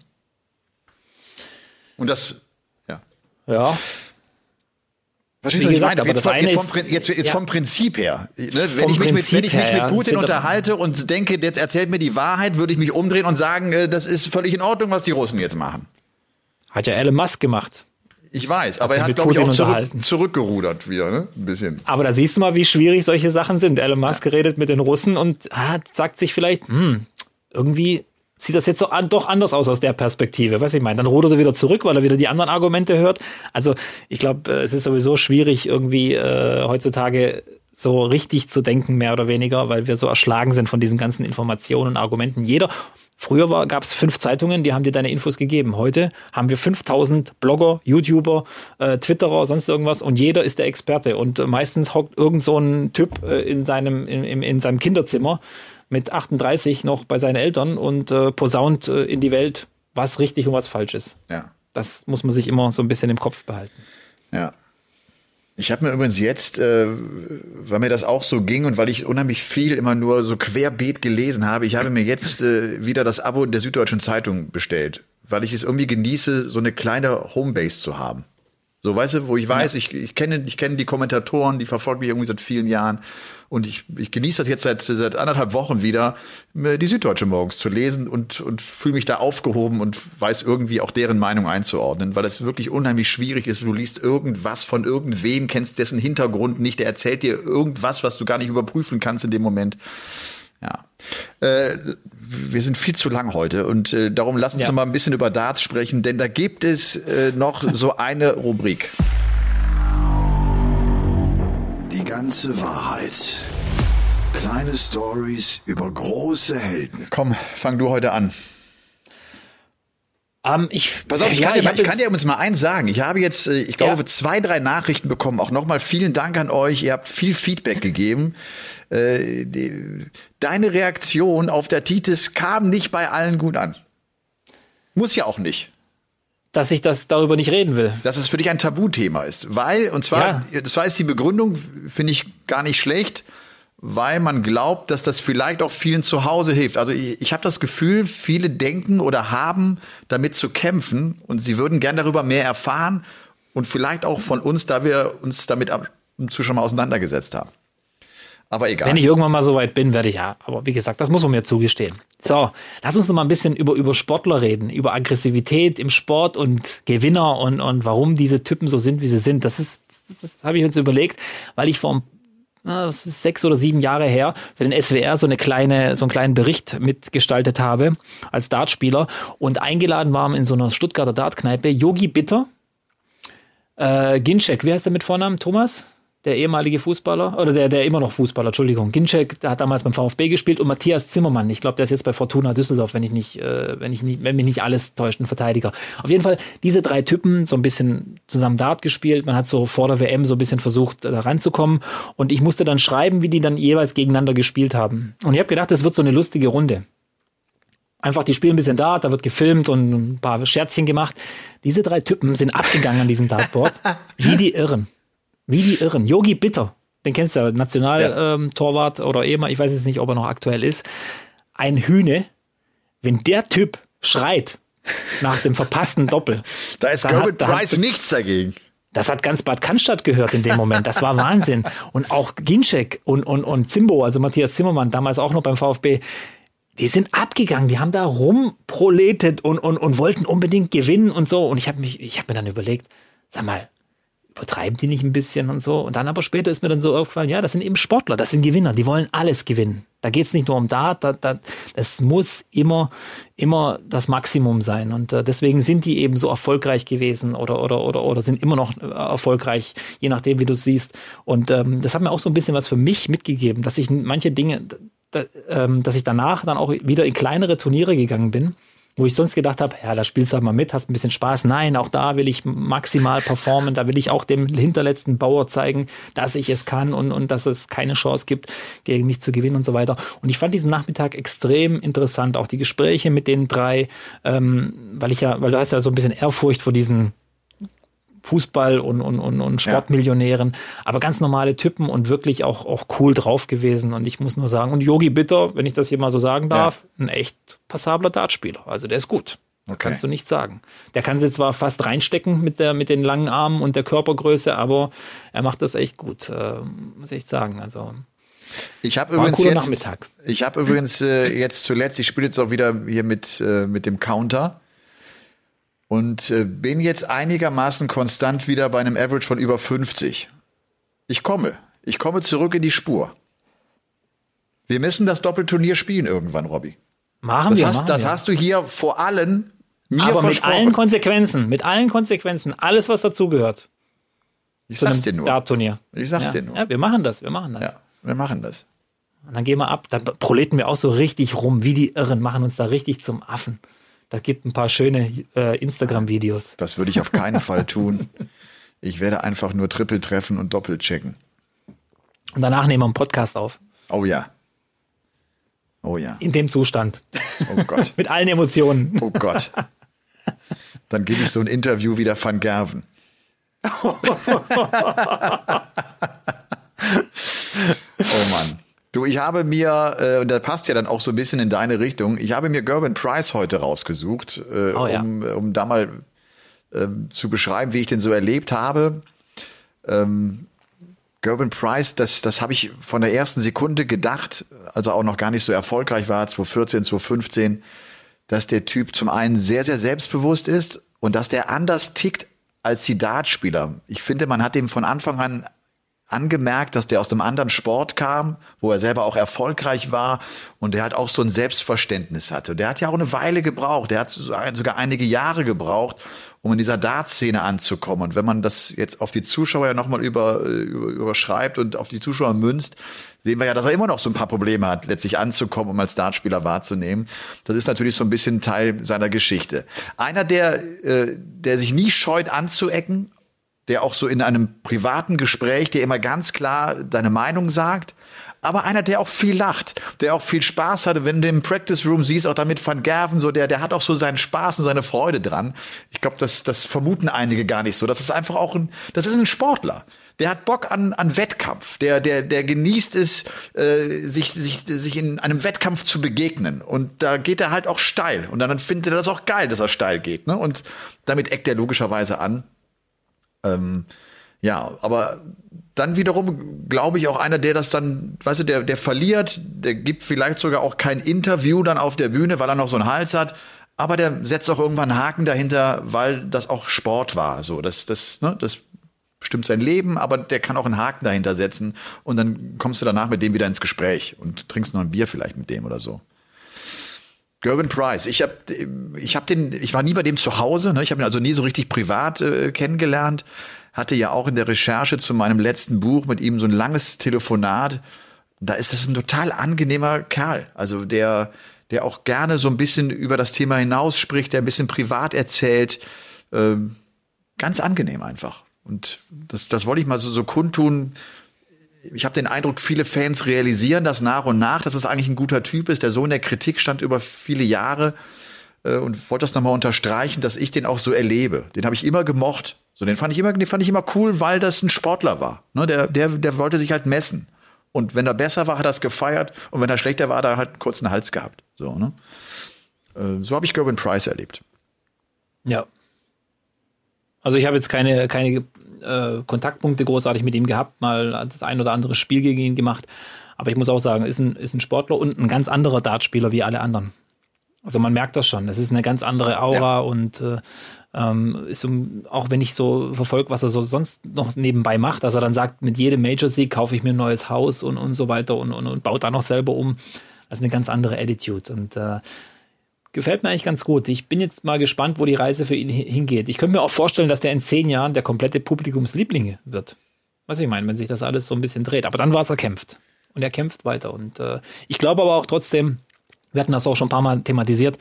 Und das, ja.
Ja.
Verstehst du, was ich meine? Jetzt, vom, jetzt, vom, jetzt, jetzt ja. vom Prinzip her. Ne? Wenn, ich mich mit, wenn ich mich mit Putin ja, unterhalte und denke, der erzählt mir die Wahrheit, würde ich mich umdrehen und sagen, äh, das ist völlig in Ordnung, was die Russen jetzt machen.
Hat ja Elon Musk gemacht.
Ich weiß, aber er hat, glaube ich, auch zurück, zurückgerudert wieder, ne? Ein bisschen.
Aber da siehst du mal, wie schwierig solche Sachen sind. Elon Musk ja. redet mit den Russen und ah, sagt sich vielleicht, hm, irgendwie sieht das jetzt so an, doch anders aus aus der Perspektive. Was ich meine, dann rudert er wieder zurück, weil er wieder die anderen Argumente hört. Also ich glaube, äh, es ist sowieso schwierig, irgendwie äh, heutzutage so richtig zu denken, mehr oder weniger, weil wir so erschlagen sind von diesen ganzen Informationen und Argumenten. Jeder, früher gab es fünf Zeitungen, die haben dir deine Infos gegeben. Heute haben wir 5000 Blogger, YouTuber, äh, Twitterer, sonst irgendwas und jeder ist der Experte. Und meistens hockt irgend so ein Typ äh, in, seinem, in, in, in seinem Kinderzimmer mit 38 noch bei seinen Eltern und äh, posaunt äh, in die Welt, was richtig und was falsch ist.
Ja.
Das muss man sich immer so ein bisschen im Kopf behalten.
Ja. Ich habe mir übrigens jetzt, äh, weil mir das auch so ging und weil ich unheimlich viel immer nur so querbeet gelesen habe, ich habe mir jetzt äh, wieder das Abo der Süddeutschen Zeitung bestellt, weil ich es irgendwie genieße, so eine kleine Homebase zu haben. So, weißt du, wo ich weiß, ja. ich, ich kenne ich kenne die Kommentatoren, die verfolgen mich irgendwie seit vielen Jahren und ich, ich genieße das jetzt seit, seit anderthalb Wochen wieder, die Süddeutsche morgens zu lesen und, und fühle mich da aufgehoben und weiß irgendwie auch deren Meinung einzuordnen, weil es wirklich unheimlich schwierig ist. Du liest irgendwas von irgendwem, kennst dessen Hintergrund nicht, der erzählt dir irgendwas, was du gar nicht überprüfen kannst in dem Moment. Ja. Äh, wir sind viel zu lang heute und äh, darum lass uns ja. noch mal ein bisschen über Darts sprechen, denn da gibt es äh, noch so eine Rubrik
ganze Wahrheit. Kleine Stories über große Helden.
Komm, fang du heute an.
Um, ähm, ich,
Pass auf, ich, ja, kann, dir, ich, ich kann dir übrigens mal eins sagen. Ich habe jetzt, äh, ich glaube, ja. zwei, drei Nachrichten bekommen. Auch nochmal vielen Dank an euch. Ihr habt viel Feedback gegeben. Äh, deine Reaktion auf der Titis kam nicht bei allen gut an. Muss ja auch nicht
dass ich das darüber nicht reden will.
Dass es für dich ein Tabuthema ist. Weil, und zwar, ja. das war jetzt die Begründung, finde ich gar nicht schlecht, weil man glaubt, dass das vielleicht auch vielen zu Hause hilft. Also ich, ich habe das Gefühl, viele denken oder haben damit zu kämpfen und sie würden gern darüber mehr erfahren und vielleicht auch von uns, da wir uns damit ab und zu schon mal auseinandergesetzt haben. Aber egal.
Wenn ich irgendwann mal so weit bin, werde ich ja. Aber wie gesagt, das muss man mir zugestehen. So, lass uns noch mal ein bisschen über, über Sportler reden, über Aggressivität im Sport und Gewinner und, und warum diese Typen so sind, wie sie sind. Das ist, das, habe ich uns überlegt, weil ich vor sechs oder sieben Jahre her, für den SWR so eine kleine, so einen kleinen Bericht mitgestaltet habe als Dartspieler und eingeladen waren in so einer Stuttgarter Dartkneipe Yogi Bitter, äh, Ginczek, wie heißt der mit Vornamen? Thomas? Der ehemalige Fußballer, oder der, der immer noch Fußballer, Entschuldigung. Ginczek, der hat damals beim VfB gespielt und Matthias Zimmermann, ich glaube, der ist jetzt bei Fortuna Düsseldorf, wenn ich nicht, äh, wenn ich nicht, wenn mich nicht alles täuscht, ein Verteidiger. Auf jeden Fall, diese drei Typen, so ein bisschen zusammen Dart gespielt, man hat so vor der WM so ein bisschen versucht, da ranzukommen und ich musste dann schreiben, wie die dann jeweils gegeneinander gespielt haben. Und ich habe gedacht, das wird so eine lustige Runde. Einfach, die spielen ein bisschen Dart, da wird gefilmt und ein paar Scherzchen gemacht. Diese drei Typen sind abgegangen an diesem Dartboard, wie die Irren. Wie die Irren. Yogi Bitter, den kennst du ja, Nationaltorwart ja. ähm, oder ehemals, ich weiß jetzt nicht, ob er noch aktuell ist. Ein Hühne, wenn der Typ schreit nach dem verpassten Doppel.
da ist Gerben Price hat, nichts dagegen.
Das hat ganz Bad Cannstatt gehört in dem Moment. Das war Wahnsinn. Und auch Ginczek und, und, und Zimbo, also Matthias Zimmermann, damals auch noch beim VfB, die sind abgegangen, die haben da rumproletet und, und, und wollten unbedingt gewinnen und so. Und ich habe mich, ich habe mir dann überlegt, sag mal, übertreiben die nicht ein bisschen und so. Und dann aber später ist mir dann so aufgefallen, ja, das sind eben Sportler, das sind Gewinner, die wollen alles gewinnen. Da geht's nicht nur um Dart, da, da, das muss immer, immer das Maximum sein. Und äh, deswegen sind die eben so erfolgreich gewesen oder, oder, oder, oder sind immer noch äh, erfolgreich, je nachdem, wie du siehst. Und ähm, das hat mir auch so ein bisschen was für mich mitgegeben, dass ich manche Dinge, da, ähm, dass ich danach dann auch wieder in kleinere Turniere gegangen bin wo ich sonst gedacht habe, ja, da spielst du halt mal mit, hast ein bisschen Spaß. Nein, auch da will ich maximal performen, da will ich auch dem hinterletzten Bauer zeigen, dass ich es kann und, und dass es keine Chance gibt, gegen mich zu gewinnen und so weiter. Und ich fand diesen Nachmittag extrem interessant, auch die Gespräche mit den drei, ähm, weil ich ja, weil du hast ja so ein bisschen Ehrfurcht vor diesen Fußball und, und, und, und Sportmillionären, ja. aber ganz normale Typen und wirklich auch, auch cool drauf gewesen. Und ich muss nur sagen, und Yogi Bitter, wenn ich das hier mal so sagen darf, ja. ein echt passabler Dartspieler. Also der ist gut. Okay. Kannst du nicht sagen. Der kann sie zwar fast reinstecken mit der, mit den langen Armen und der Körpergröße, aber er macht das echt gut, äh, muss ich echt sagen. Also,
ich habe übrigens jetzt, Nachmittag. ich habe übrigens äh, jetzt zuletzt, ich spiele jetzt auch wieder hier mit äh, mit dem Counter und äh, bin jetzt einigermaßen konstant wieder bei einem Average von über 50. Ich komme. Ich komme zurück in die Spur. Wir müssen das Doppelturnier spielen irgendwann, Robby.
Machen
das
wir.
Hast,
machen
das
wir.
hast du hier vor allen
mir Aber mit allen Konsequenzen, mit allen Konsequenzen, alles was dazugehört.
Ich sag's dir nur.
Dartturnier.
Ich sag's
ja.
dir nur.
Ja, wir machen das, wir machen das. Ja,
wir machen das.
Und dann gehen wir ab, dann proleten wir auch so richtig rum, wie die Irren, machen uns da richtig zum Affen. Da gibt ein paar schöne äh, Instagram-Videos.
Das würde ich auf keinen Fall tun. Ich werde einfach nur Triple treffen und Doppel checken.
Und danach nehmen wir einen Podcast auf.
Oh ja. Oh ja.
In dem Zustand.
Oh Gott.
Mit allen Emotionen.
Oh Gott. Dann gebe ich so ein Interview wieder Van Gerven. oh Mann. Du, ich habe mir, äh, und das passt ja dann auch so ein bisschen in deine Richtung, ich habe mir Gerben Price heute rausgesucht, äh, oh, ja. um, um da mal ähm, zu beschreiben, wie ich den so erlebt habe. Ähm, Gerben Price, das, das habe ich von der ersten Sekunde gedacht, als er auch noch gar nicht so erfolgreich war, 2014, 2015, dass der Typ zum einen sehr, sehr selbstbewusst ist und dass der anders tickt als die Dartspieler. Ich finde, man hat dem von Anfang an angemerkt, dass der aus einem anderen Sport kam, wo er selber auch erfolgreich war und der halt auch so ein Selbstverständnis hatte. Der hat ja auch eine Weile gebraucht, der hat sogar einige Jahre gebraucht, um in dieser Dartszene anzukommen. Und wenn man das jetzt auf die Zuschauer ja nochmal über, über, überschreibt und auf die Zuschauer münzt, sehen wir ja, dass er immer noch so ein paar Probleme hat, letztlich anzukommen, um als Dartspieler wahrzunehmen. Das ist natürlich so ein bisschen Teil seiner Geschichte. Einer, der, äh, der sich nie scheut anzuecken, der auch so in einem privaten Gespräch, der immer ganz klar deine Meinung sagt, aber einer, der auch viel lacht, der auch viel Spaß hatte, wenn du im Practice Room siehst, auch damit Van Gerven, so der, der hat auch so seinen Spaß und seine Freude dran. Ich glaube, das, das vermuten einige gar nicht so. Das ist einfach auch ein, das ist ein Sportler. Der hat Bock an, an Wettkampf. Der, der, der genießt es, äh, sich, sich, sich in einem Wettkampf zu begegnen. Und da geht er halt auch steil. Und dann findet er das auch geil, dass er steil geht. Ne? Und damit eckt er logischerweise an. Ähm, ja, aber dann wiederum glaube ich auch einer, der das dann, weißt du, der, der verliert, der gibt vielleicht sogar auch kein Interview dann auf der Bühne, weil er noch so einen Hals hat. Aber der setzt auch irgendwann einen Haken dahinter, weil das auch Sport war. So, das, das, ne, das bestimmt sein Leben, aber der kann auch einen Haken dahinter setzen und dann kommst du danach mit dem wieder ins Gespräch und trinkst noch ein Bier vielleicht mit dem oder so. Gerben Price. Ich habe ich hab den, ich war nie bei dem zu Hause, ne? ich habe ihn also nie so richtig privat äh, kennengelernt. Hatte ja auch in der Recherche zu meinem letzten Buch mit ihm so ein langes Telefonat. Da ist das ein total angenehmer Kerl. Also der, der auch gerne so ein bisschen über das Thema hinaus spricht, der ein bisschen privat erzählt. Ähm, ganz angenehm einfach. Und das, das wollte ich mal so, so kundtun ich habe den Eindruck, viele Fans realisieren das nach und nach, dass es eigentlich ein guter Typ ist, der so in der Kritik stand über viele Jahre äh, und wollte das nochmal unterstreichen, dass ich den auch so erlebe. Den habe ich immer gemocht. So, den fand ich immer, den fand ich immer cool, weil das ein Sportler war. Ne, der, der, der wollte sich halt messen. Und wenn er besser war, hat er es gefeiert. Und wenn er schlechter war, hat er halt einen kurzen Hals gehabt. So, ne? Äh, so habe ich Gerben Price erlebt.
Ja. Also ich habe jetzt keine, keine äh, Kontaktpunkte großartig mit ihm gehabt, mal das ein oder andere Spiel gegen ihn gemacht. Aber ich muss auch sagen, ist ein, ist ein Sportler und ein ganz anderer Dartspieler wie alle anderen. Also man merkt das schon. Das ist eine ganz andere Aura ja. und äh, ähm, ist um, auch wenn ich so verfolge, was er so sonst noch nebenbei macht, dass er dann sagt, mit jedem Major-Sieg kaufe ich mir ein neues Haus und, und so weiter und, und, und baut da noch selber um. Das ist eine ganz andere Attitude und äh, gefällt mir eigentlich ganz gut. Ich bin jetzt mal gespannt, wo die Reise für ihn hingeht. Ich könnte mir auch vorstellen, dass der in zehn Jahren der komplette Publikumslieblinge wird. Was ich meine, wenn sich das alles so ein bisschen dreht. Aber dann war es erkämpft. Und er kämpft weiter. Und äh, ich glaube aber auch trotzdem, wir hatten das auch schon ein paar Mal thematisiert,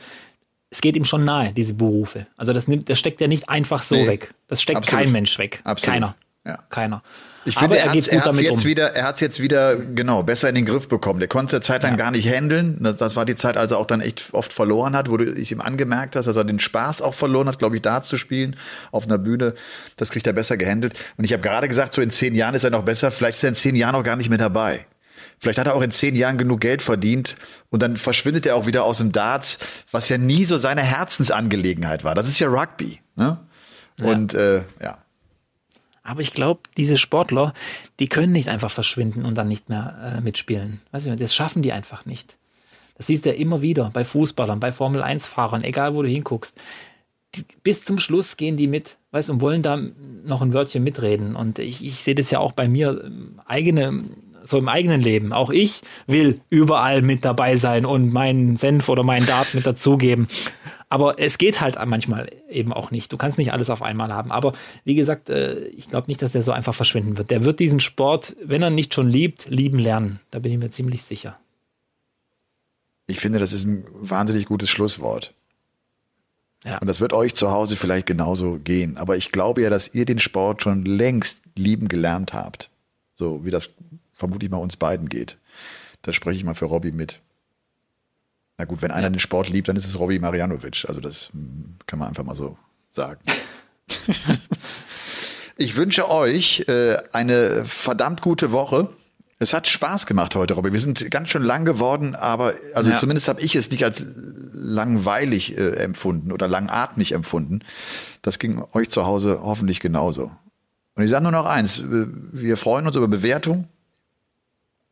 es geht ihm schon nahe, diese Berufe. Also das nimmt, das steckt er nicht einfach so nee, weg. Das steckt absolut. kein Mensch weg. Absolut. Keiner. Ja. Keiner.
Ich finde, er, er hat es jetzt um. wieder, er hat es jetzt wieder genau besser in den Griff bekommen. Der konnte es Zeit lang ja. gar nicht handeln. Das, das, war die Zeit, als er auch dann echt oft verloren hat, wo du es ihm angemerkt hast, dass er den Spaß auch verloren hat, glaube ich, da zu spielen auf einer Bühne. Das kriegt er besser gehandelt. Und ich habe gerade gesagt, so in zehn Jahren ist er noch besser. Vielleicht ist er in zehn Jahren auch gar nicht mehr dabei. Vielleicht hat er auch in zehn Jahren genug Geld verdient und dann verschwindet er auch wieder aus dem Darts, was ja nie so seine Herzensangelegenheit war. Das ist ja Rugby. Ne? Und ja. Äh, ja.
Aber ich glaube, diese Sportler, die können nicht einfach verschwinden und dann nicht mehr äh, mitspielen. Weißt du, das schaffen die einfach nicht. Das siehst du ja immer wieder bei Fußballern, bei Formel-1-Fahrern, egal wo du hinguckst. Die, bis zum Schluss gehen die mit, weißt du, und wollen da noch ein Wörtchen mitreden. Und ich, ich sehe das ja auch bei mir, ähm, eigene so im eigenen Leben. Auch ich will überall mit dabei sein und meinen Senf oder meinen Dart mit dazugeben. Aber es geht halt manchmal eben auch nicht. Du kannst nicht alles auf einmal haben. Aber wie gesagt, äh, ich glaube nicht, dass der so einfach verschwinden wird. Der wird diesen Sport, wenn er nicht schon liebt, lieben lernen. Da bin ich mir ziemlich sicher.
Ich finde, das ist ein wahnsinnig gutes Schlusswort. Ja. Und das wird euch zu Hause vielleicht genauso gehen. Aber ich glaube ja, dass ihr den Sport schon längst lieben gelernt habt. So wie das vermutlich mal uns beiden geht. Da spreche ich mal für Robby mit. Na gut, wenn einer ja. den Sport liebt, dann ist es Robby Marianovic. Also das hm, kann man einfach mal so sagen. ich wünsche euch äh, eine verdammt gute Woche. Es hat Spaß gemacht heute, Robby. Wir sind ganz schön lang geworden, aber also ja. zumindest habe ich es nicht als langweilig äh, empfunden oder langatmig empfunden. Das ging euch zu Hause hoffentlich genauso. Und ich sage nur noch eins, wir freuen uns über Bewertung,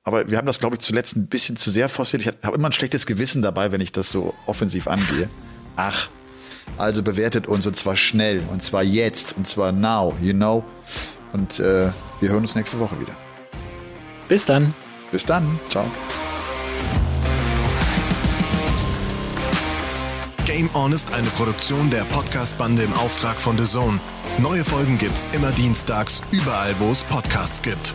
aber wir haben das, glaube ich, zuletzt ein bisschen zu sehr forciert. Ich habe immer ein schlechtes Gewissen dabei, wenn ich das so offensiv angehe. Ach, also bewertet uns und zwar schnell und zwar jetzt und zwar now, you know. Und äh, wir hören uns nächste Woche wieder.
Bis dann.
Bis dann. Ciao.
Game On ist eine Produktion der Podcast-Bande im Auftrag von The Zone. Neue Folgen gibt's immer dienstags, überall, wo es Podcasts gibt.